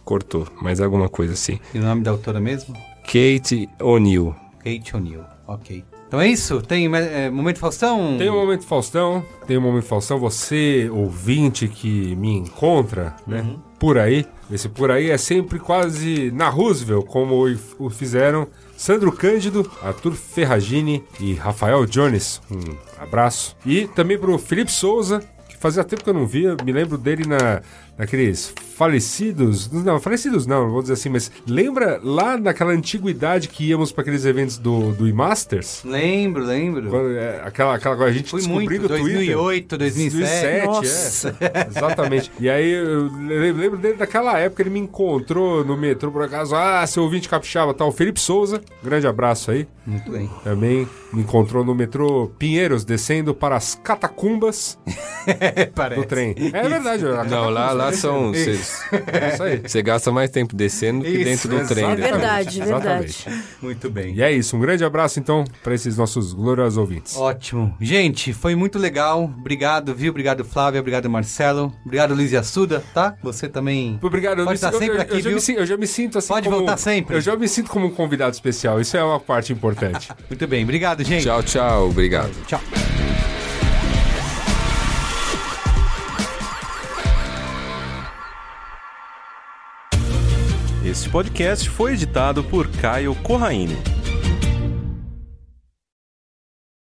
Cortou, mais alguma coisa assim. E o nome da autora mesmo? Kate O'Neill. Kate O'Neill. Ok. Então é isso? Tem é, Momento Faustão? Tem o Momento Faustão, tem o Momento Faustão, você, ouvinte que me encontra, né? Por aí. Esse por aí é sempre quase na Roosevelt, como o- fizeram Sandro Cândido, Arthur Ferragini e Rafael Jones. Um abraço. E também pro Felipe Souza, fazia tempo que eu não via, me lembro dele na, naqueles falecidos. Não, falecidos não, vou dizer assim, mas lembra lá naquela antiguidade que íamos para aqueles eventos do, do E-Masters? Lembro, lembro. Quando, é, aquela, aquela a gente Fui descobrindo muito, o Twitter. 2008, 2007. Nossa. é. Exatamente. E aí eu le- lembro dele daquela época, ele me encontrou no metrô por acaso. Ah, seu ouvinte capixaba tal. Felipe Souza, grande abraço aí. Muito bem. Também encontrou no metrô Pinheiros, descendo para as catacumbas do trem. É verdade. a Não, lá, lá são... Você isso. É isso aí. Você gasta mais tempo descendo que dentro do trem. É verdade, é verdade. Exatamente. Muito bem. E é isso, um grande abraço então para esses nossos gloriosos ouvintes. Ótimo. Gente, foi muito legal. Obrigado, viu? Obrigado, Flávia. Obrigado, Marcelo. Obrigado, Luiz Assuda, tá? Você também. Obrigado, Pode estar sempre eu- aqui, eu já viu? eu já me sinto assim Pode como- voltar sempre. Eu já me sinto como um convidado especial, isso é uma parte importante. Muito bem. Obrigado, gente. Tchau, tchau. Obrigado. Tchau. Este podcast foi editado por Caio Corraine.